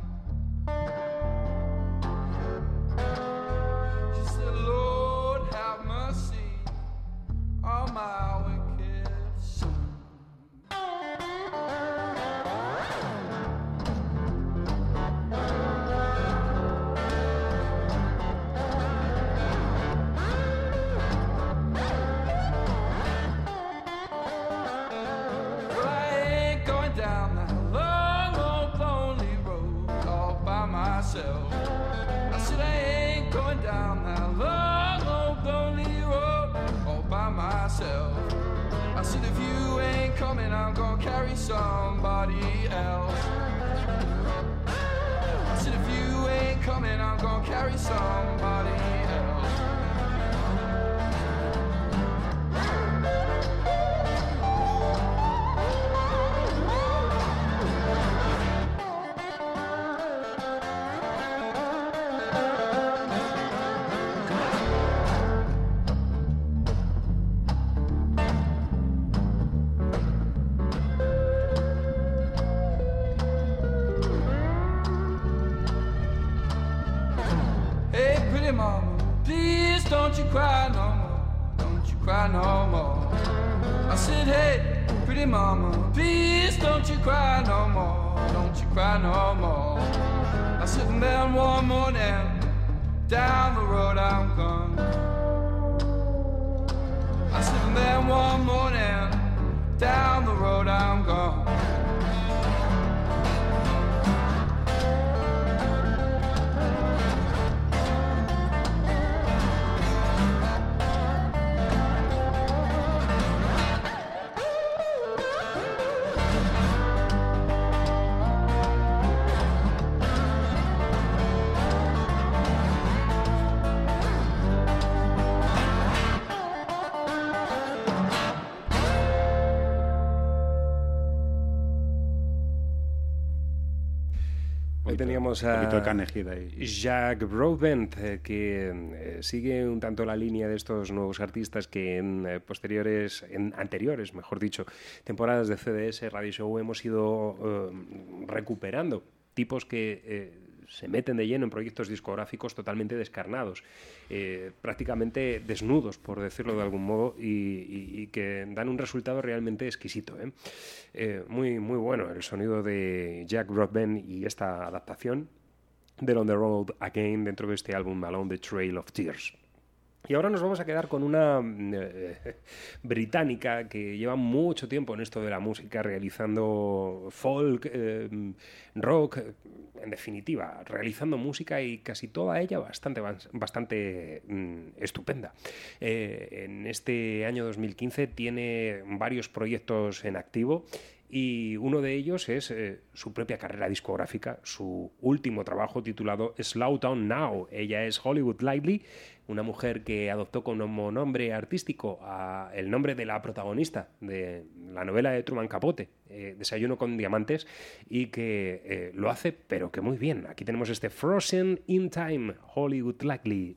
S11: On coming, I'm gonna carry somebody else. I said if you ain't coming, I'm gonna carry somebody
S1: teníamos a. Jack Broadbent, eh, que eh, sigue un tanto la línea de estos nuevos artistas que en eh, posteriores, en anteriores, mejor dicho, temporadas de CDS Radio Show hemos ido recuperando. Tipos que se meten de lleno en proyectos discográficos totalmente descarnados, eh, prácticamente desnudos, por decirlo de algún modo, y, que dan un resultado realmente exquisito. ¿eh? Eh, muy, muy bueno el sonido de Jack Broadbent y esta adaptación del On the Road Again dentro de este álbum Along the Trail of Tears. Y ahora nos vamos a quedar con una mm, eh, británica que lleva mucho tiempo en esto de la música, realizando folk, eh, rock, eh, en definitiva, realizando música y casi toda ella bastante, bastante mm, estupenda. En este año 2015 tiene varios proyectos en activo y uno de ellos es su propia carrera discográfica, su último trabajo titulado Slow Down Now. Ella es Hollywood Lively, una mujer que adoptó como nombre artístico el nombre de la protagonista de la novela de Truman Capote, eh, Desayuno con Diamantes, y que eh, lo hace, pero que muy bien. Aquí tenemos este Frozen in Time, Hollywood Lively.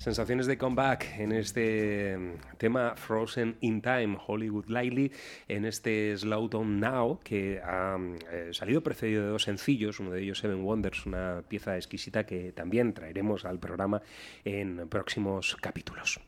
S1: Sensaciones de comeback en este mm, tema Frozen in Time, Hollywood Lively, en este Slow Down Now, que ha mm, eh, salido precedido de dos sencillos, uno de ellos Seven Wonders, una pieza exquisita que también traeremos al programa en próximos capítulos.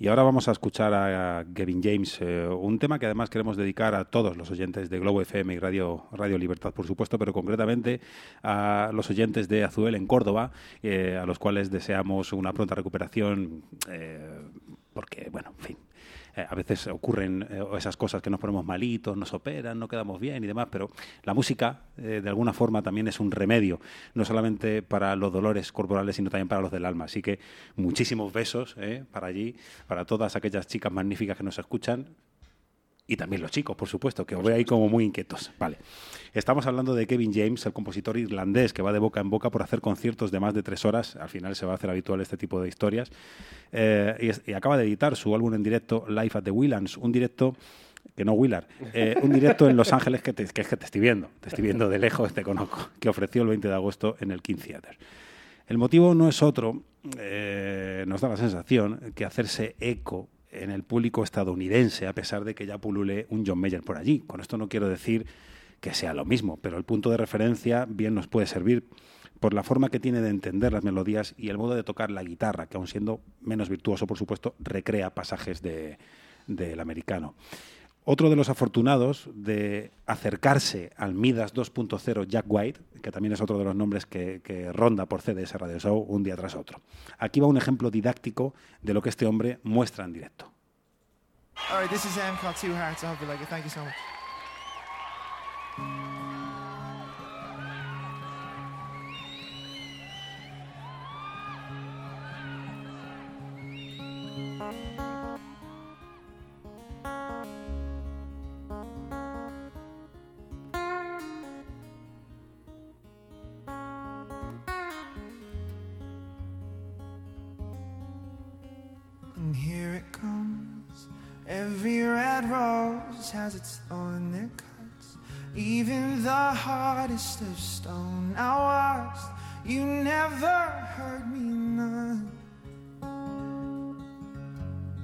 S2: Y ahora vamos a escuchar a Gavin James, eh, un tema que además queremos dedicar a todos los oyentes de Globo FM y Radio, Radio Libertad, por supuesto, pero concretamente a los oyentes de Azuel en Córdoba, eh, a los cuales deseamos una pronta recuperación, eh, porque, bueno, en fin. Eh, a veces ocurren eh, esas cosas que nos ponemos malitos, nos operan, no quedamos bien y demás, pero la música eh, de alguna forma también es un remedio, no solamente para los dolores corporales, sino también para los del alma. Así que muchísimos besos eh, para allí, para todas aquellas chicas magníficas que nos escuchan. Y también los chicos, por supuesto, que os veo ahí como muy inquietos. Vale. Estamos hablando de Kevin James, el compositor irlandés que va de boca en boca por hacer conciertos de más de tres horas. Al final se va a hacer habitual este tipo de historias. Eh, y, acaba de editar su álbum en directo, Live at the Willands, un directo que no Willard, eh, un directo en Los Ángeles que, te- que es que te estoy viendo, te estoy viendo de lejos, te conozco, que ofreció el 20 de agosto en el King Theater. El motivo no es otro, eh, nos da la sensación, que hacerse eco en el público estadounidense, a pesar de que ya pulule un John Mayer por allí. Con esto no quiero decir que sea lo mismo, pero el punto de referencia bien nos puede servir por la forma que tiene de entender las melodías y el modo de tocar la guitarra, que aun siendo menos virtuoso, por supuesto, recrea pasajes de- del americano. Otro de los afortunados de acercarse al Midas 2.0 Jack White, que también es otro de los nombres que, ronda por CDS Radio Show un día tras otro. Aquí va un ejemplo didáctico de lo que este hombre muestra en directo.
S12: All right, this is. And here it comes. Every red rose has its thorn that. Even the hardest of stone. Now was you never heard me none.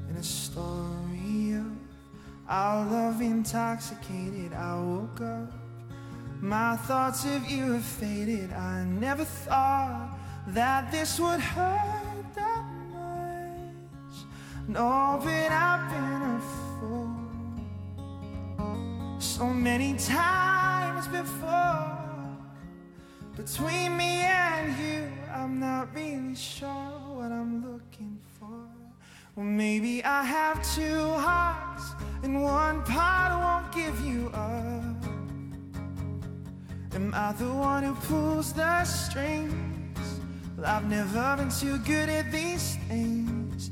S12: In a story of our love intoxicated, I woke up. My thoughts of you have faded. I never thought that this would hurt that much. No, but I've been a fool so many times before. Between me and you, I'm not really sure what I'm looking for. Well, maybe I have two hearts, and one part won't give you up. Am I the one who pulls the strings? Well, I've never been too good at these things.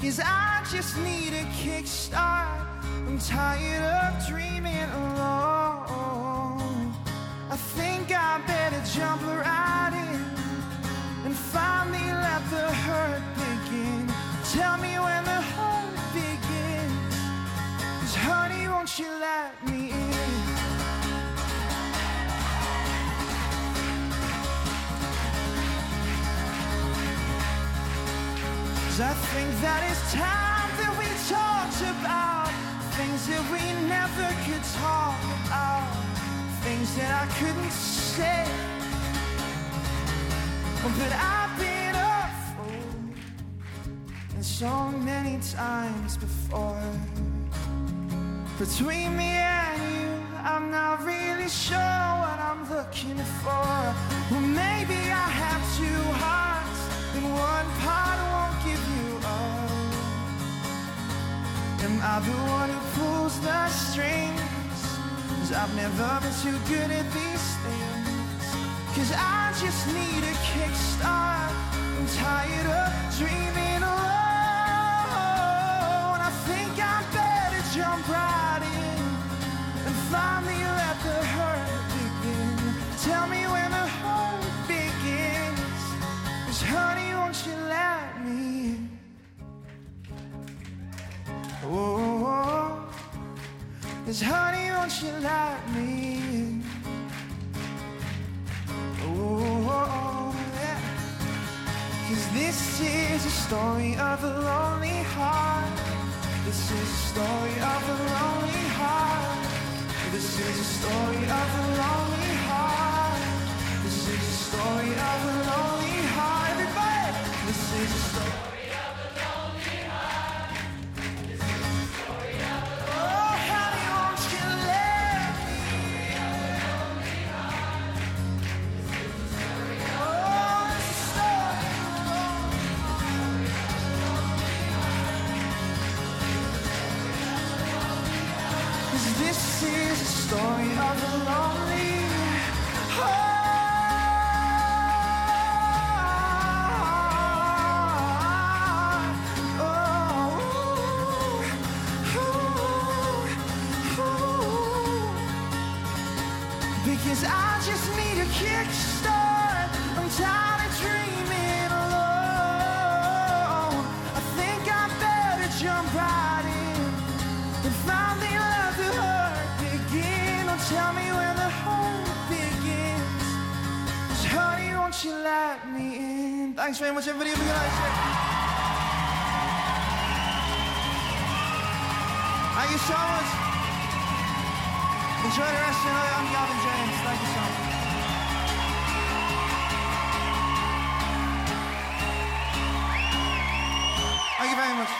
S12: Cause I just need a kickstart. I'm tired of dreaming alone. I think I better jump right in and finally let the hurt begin. Tell me when the hurt begins. Cause honey, won't you let me in? Cause I think that it's time that we talked about things that we never could talk about, things that I couldn't say. But I've been a fool and so many times before. Between me and you, I'm not really sure what I'm looking for. Well, maybe I have two hearts, and one part won't give you. Am I the one who pulls the strings? Cause I've never been too good at these things. Cause I just need a kickstart. I'm tired of dreaming alone. I think I better jump right in and finally let Oh, cause honey, won't you let me in? Oh, yeah. Cause this is a story of a lonely heart. This is a story of a lonely heart. This is a story of a lonely heart. This is a story of a lonely Thanks very much, everybody. Have a good night. Thank you so much. Enjoy the rest of your night. I'm Gavin James. Thank you so much. Thank you very much.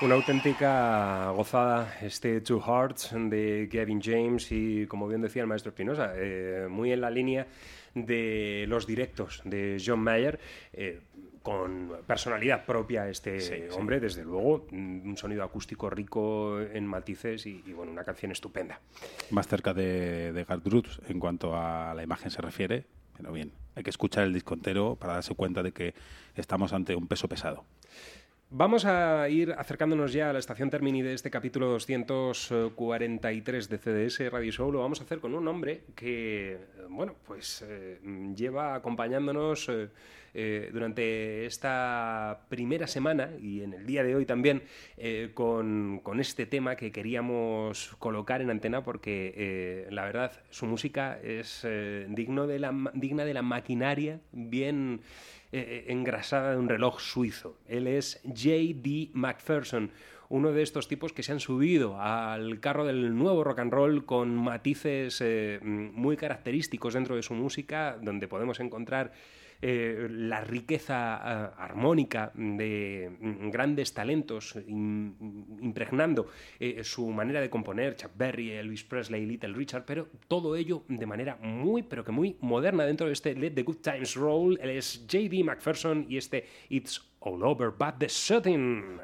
S1: Una auténtica gozada este Two Hearts de Kevin James y, como bien decía el maestro Espinosa, eh, muy en la línea de los directos de John Mayer, eh, con personalidad propia este
S2: Sí, sí.
S1: hombre, desde luego, mm, un sonido acústico rico en matices y, y, bueno, una canción estupenda.
S2: Más cerca de, de Gertrude en cuanto a la imagen se refiere, pero bien, hay que escuchar el disco entero para darse cuenta de que estamos ante un peso pesado.
S1: Vamos a ir acercándonos ya a la estación termini de este capítulo 243 de CDS Radio Show. Lo vamos a hacer con un hombre que, bueno, pues eh, lleva acompañándonos eh, eh, durante esta primera semana y en el día de hoy también con, con este tema que queríamos colocar en antena porque la verdad su música es digno de la, digna de la maquinaria bien eh, engrasada de un reloj suizo. Él es J.D. McPherson, uno de estos tipos que se han subido al carro del nuevo rock and roll con matices eh, muy característicos dentro de su música, donde podemos encontrar eh, la riqueza ah, armónica de mm, grandes talentos im- impregnando eh, su manera de componer, Chuck Berry, Elvis Presley, Little Richard, pero todo ello de manera muy, pero que muy moderna dentro de este Let the Good Times Roll. Es J.D. McPherson y este It's All Over But the Shooting.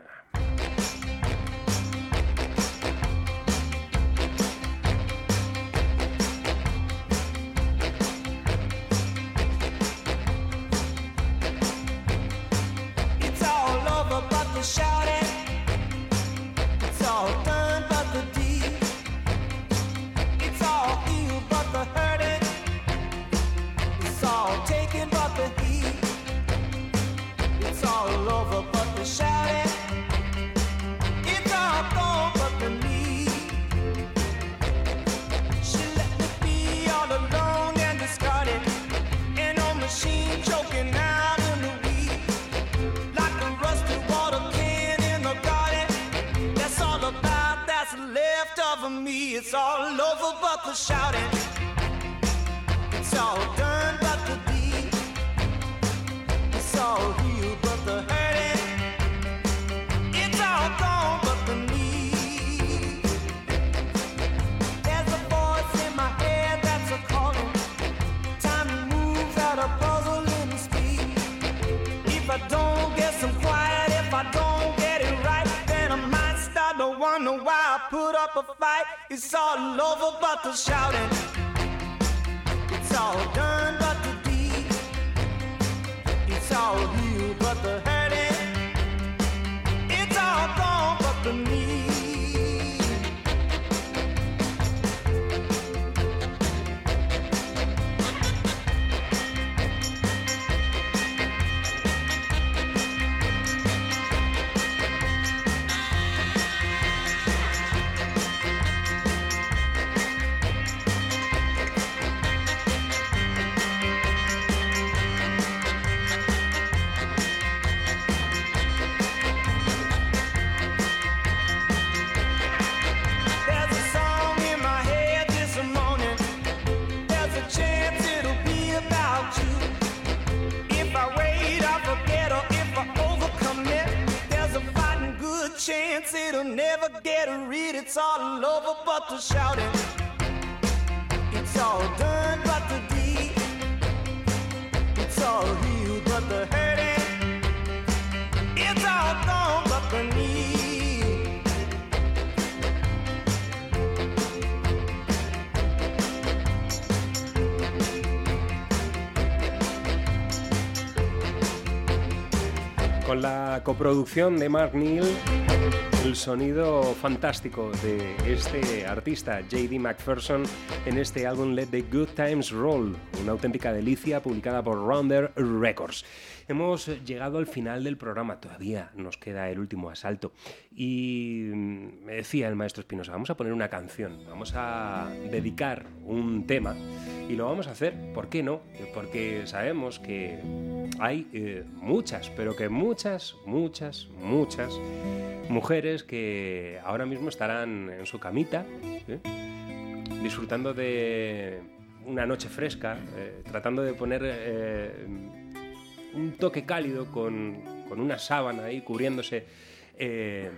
S13: Over but the shouting. to shout it. It's all done but the deed. It's all healed but the hurting. It's all gone but the need.
S1: Con la coproducción de Mark Neal el sonido fantástico de este artista, JD McPherson, en este álbum Let the Good Times Roll, una auténtica delicia publicada por Rounder Records. Hemos llegado al final del programa, todavía nos queda el último asalto. Y mm, me decía el maestro Espinosa, vamos a poner una canción, vamos a dedicar un tema y lo vamos a hacer, ¿por qué no? Porque sabemos que hay eh, muchas, pero que muchas, muchas, muchas mujeres que ahora mismo estarán en su camita, ¿eh? disfrutando de una noche fresca, eh, tratando de poner un toque cálido con, con una sábana ahí cubriéndose eh,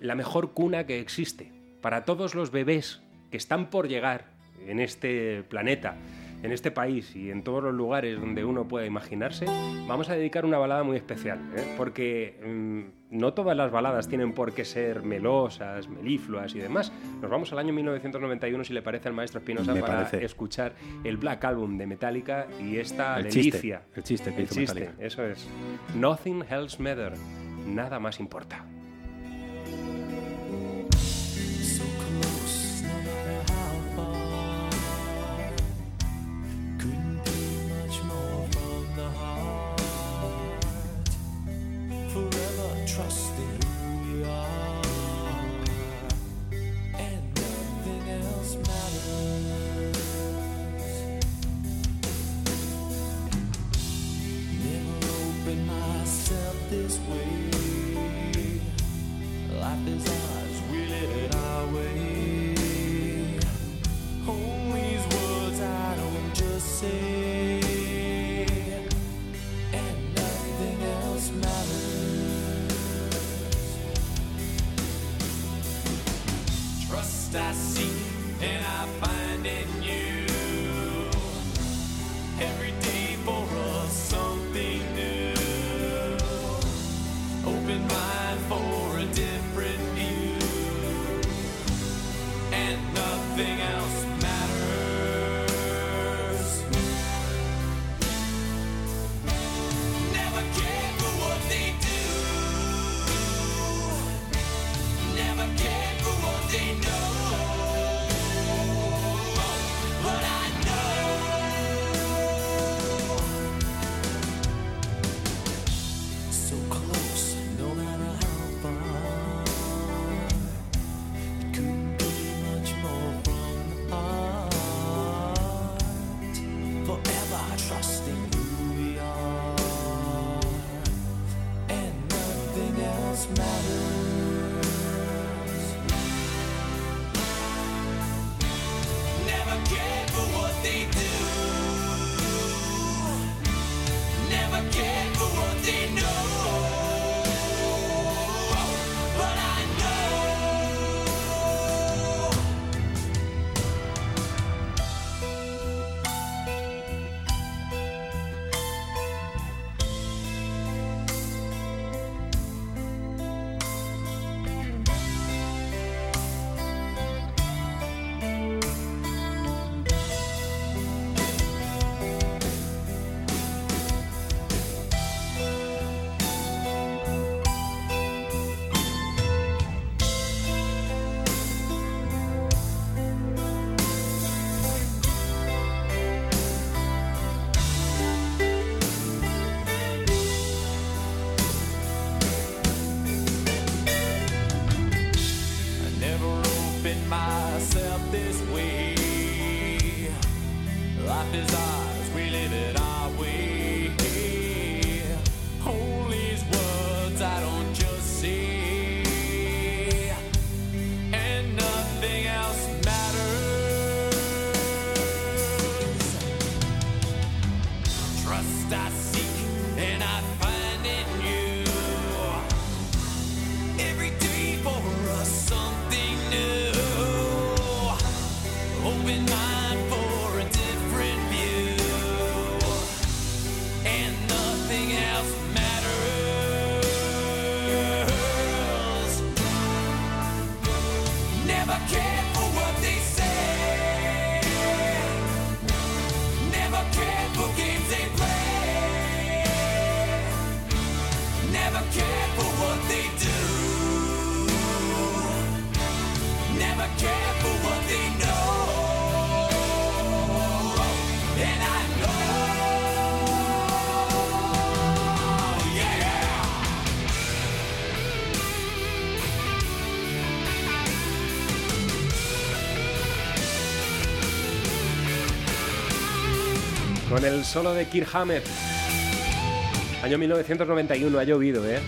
S1: la mejor cuna que existe para todos los bebés que están por llegar en este planeta, en este país y en todos los lugares donde uno pueda imaginarse, vamos a dedicar una balada muy especial, ¿eh? porque mm, no todas las baladas tienen por qué ser melosas, melifluas y demás. Nos vamos al año 1991, si le parece al maestro Espinosa, para
S2: parece.
S1: escuchar el Black Album de Metallica y esta
S2: El chiste,
S1: delicia.
S2: el chiste que
S1: El
S2: hizo
S1: chiste,
S2: Metallica.
S1: eso es. Nothing else matter. Nada más importa.
S10: Forever trusting who we are, and nothing else matters. Never opened myself this way. Life is ours,
S14: That's.
S1: Con el solo de Kirk Hammett. Año 1991, ha llovido, ¿eh?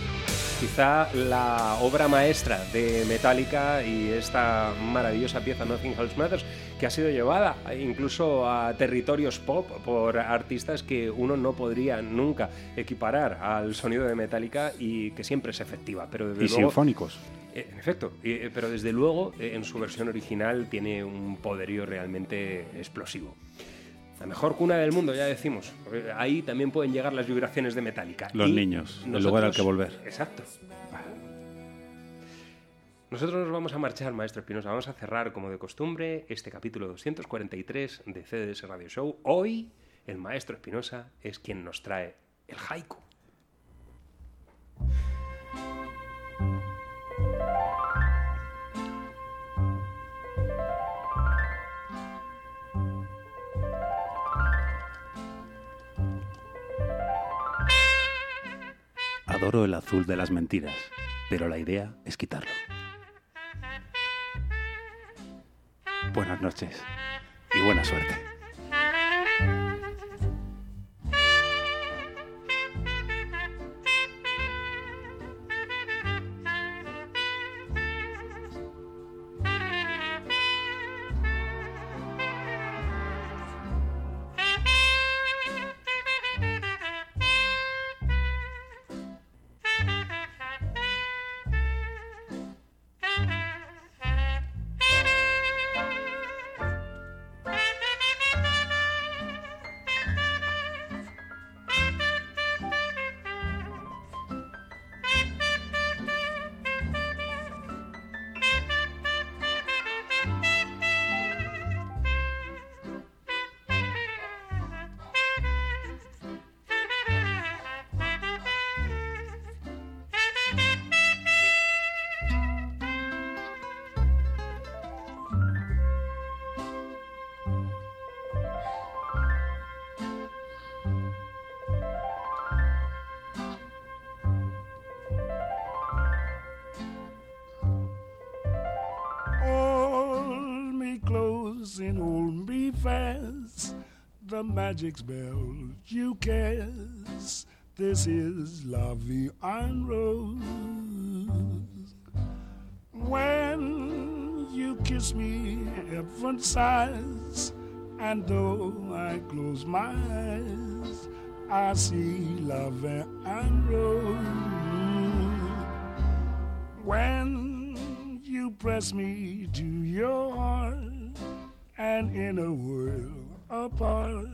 S1: Quizá la obra maestra de Metallica y esta maravillosa pieza Nothing Else Matters, que ha sido llevada incluso a territorios pop por artistas que uno no podría nunca equiparar al sonido de Metallica y que siempre es efectiva. Pero desde
S2: Y
S1: luego-
S2: sinfónicos.
S1: Eh, En efecto, eh, pero desde luego eh, en su versión original tiene un poderío realmente explosivo. La mejor cuna del mundo, ya decimos. Ahí también pueden llegar las vibraciones de Metallica.
S2: Los
S1: Y
S2: niños, el lugar al que volver.
S1: Exacto. Nosotros nos vamos a marchar, maestro Espinosa. Vamos a cerrar, como de costumbre, este capítulo 243 de CDS Radio Show. Hoy, el maestro Espinosa es quien nos trae el haiku.
S2: Adoro el azul de las mentiras, pero la idea es quitarlo. Buenas noches y buena suerte.
S15: Magic spell you cast. This is Vie en Rose. When you kiss me, heaven sighs. And though I close my eyes, I see Vie en Rose. When you press me to your heart, and in a world apart,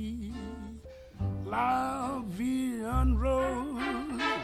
S15: Lavian Road.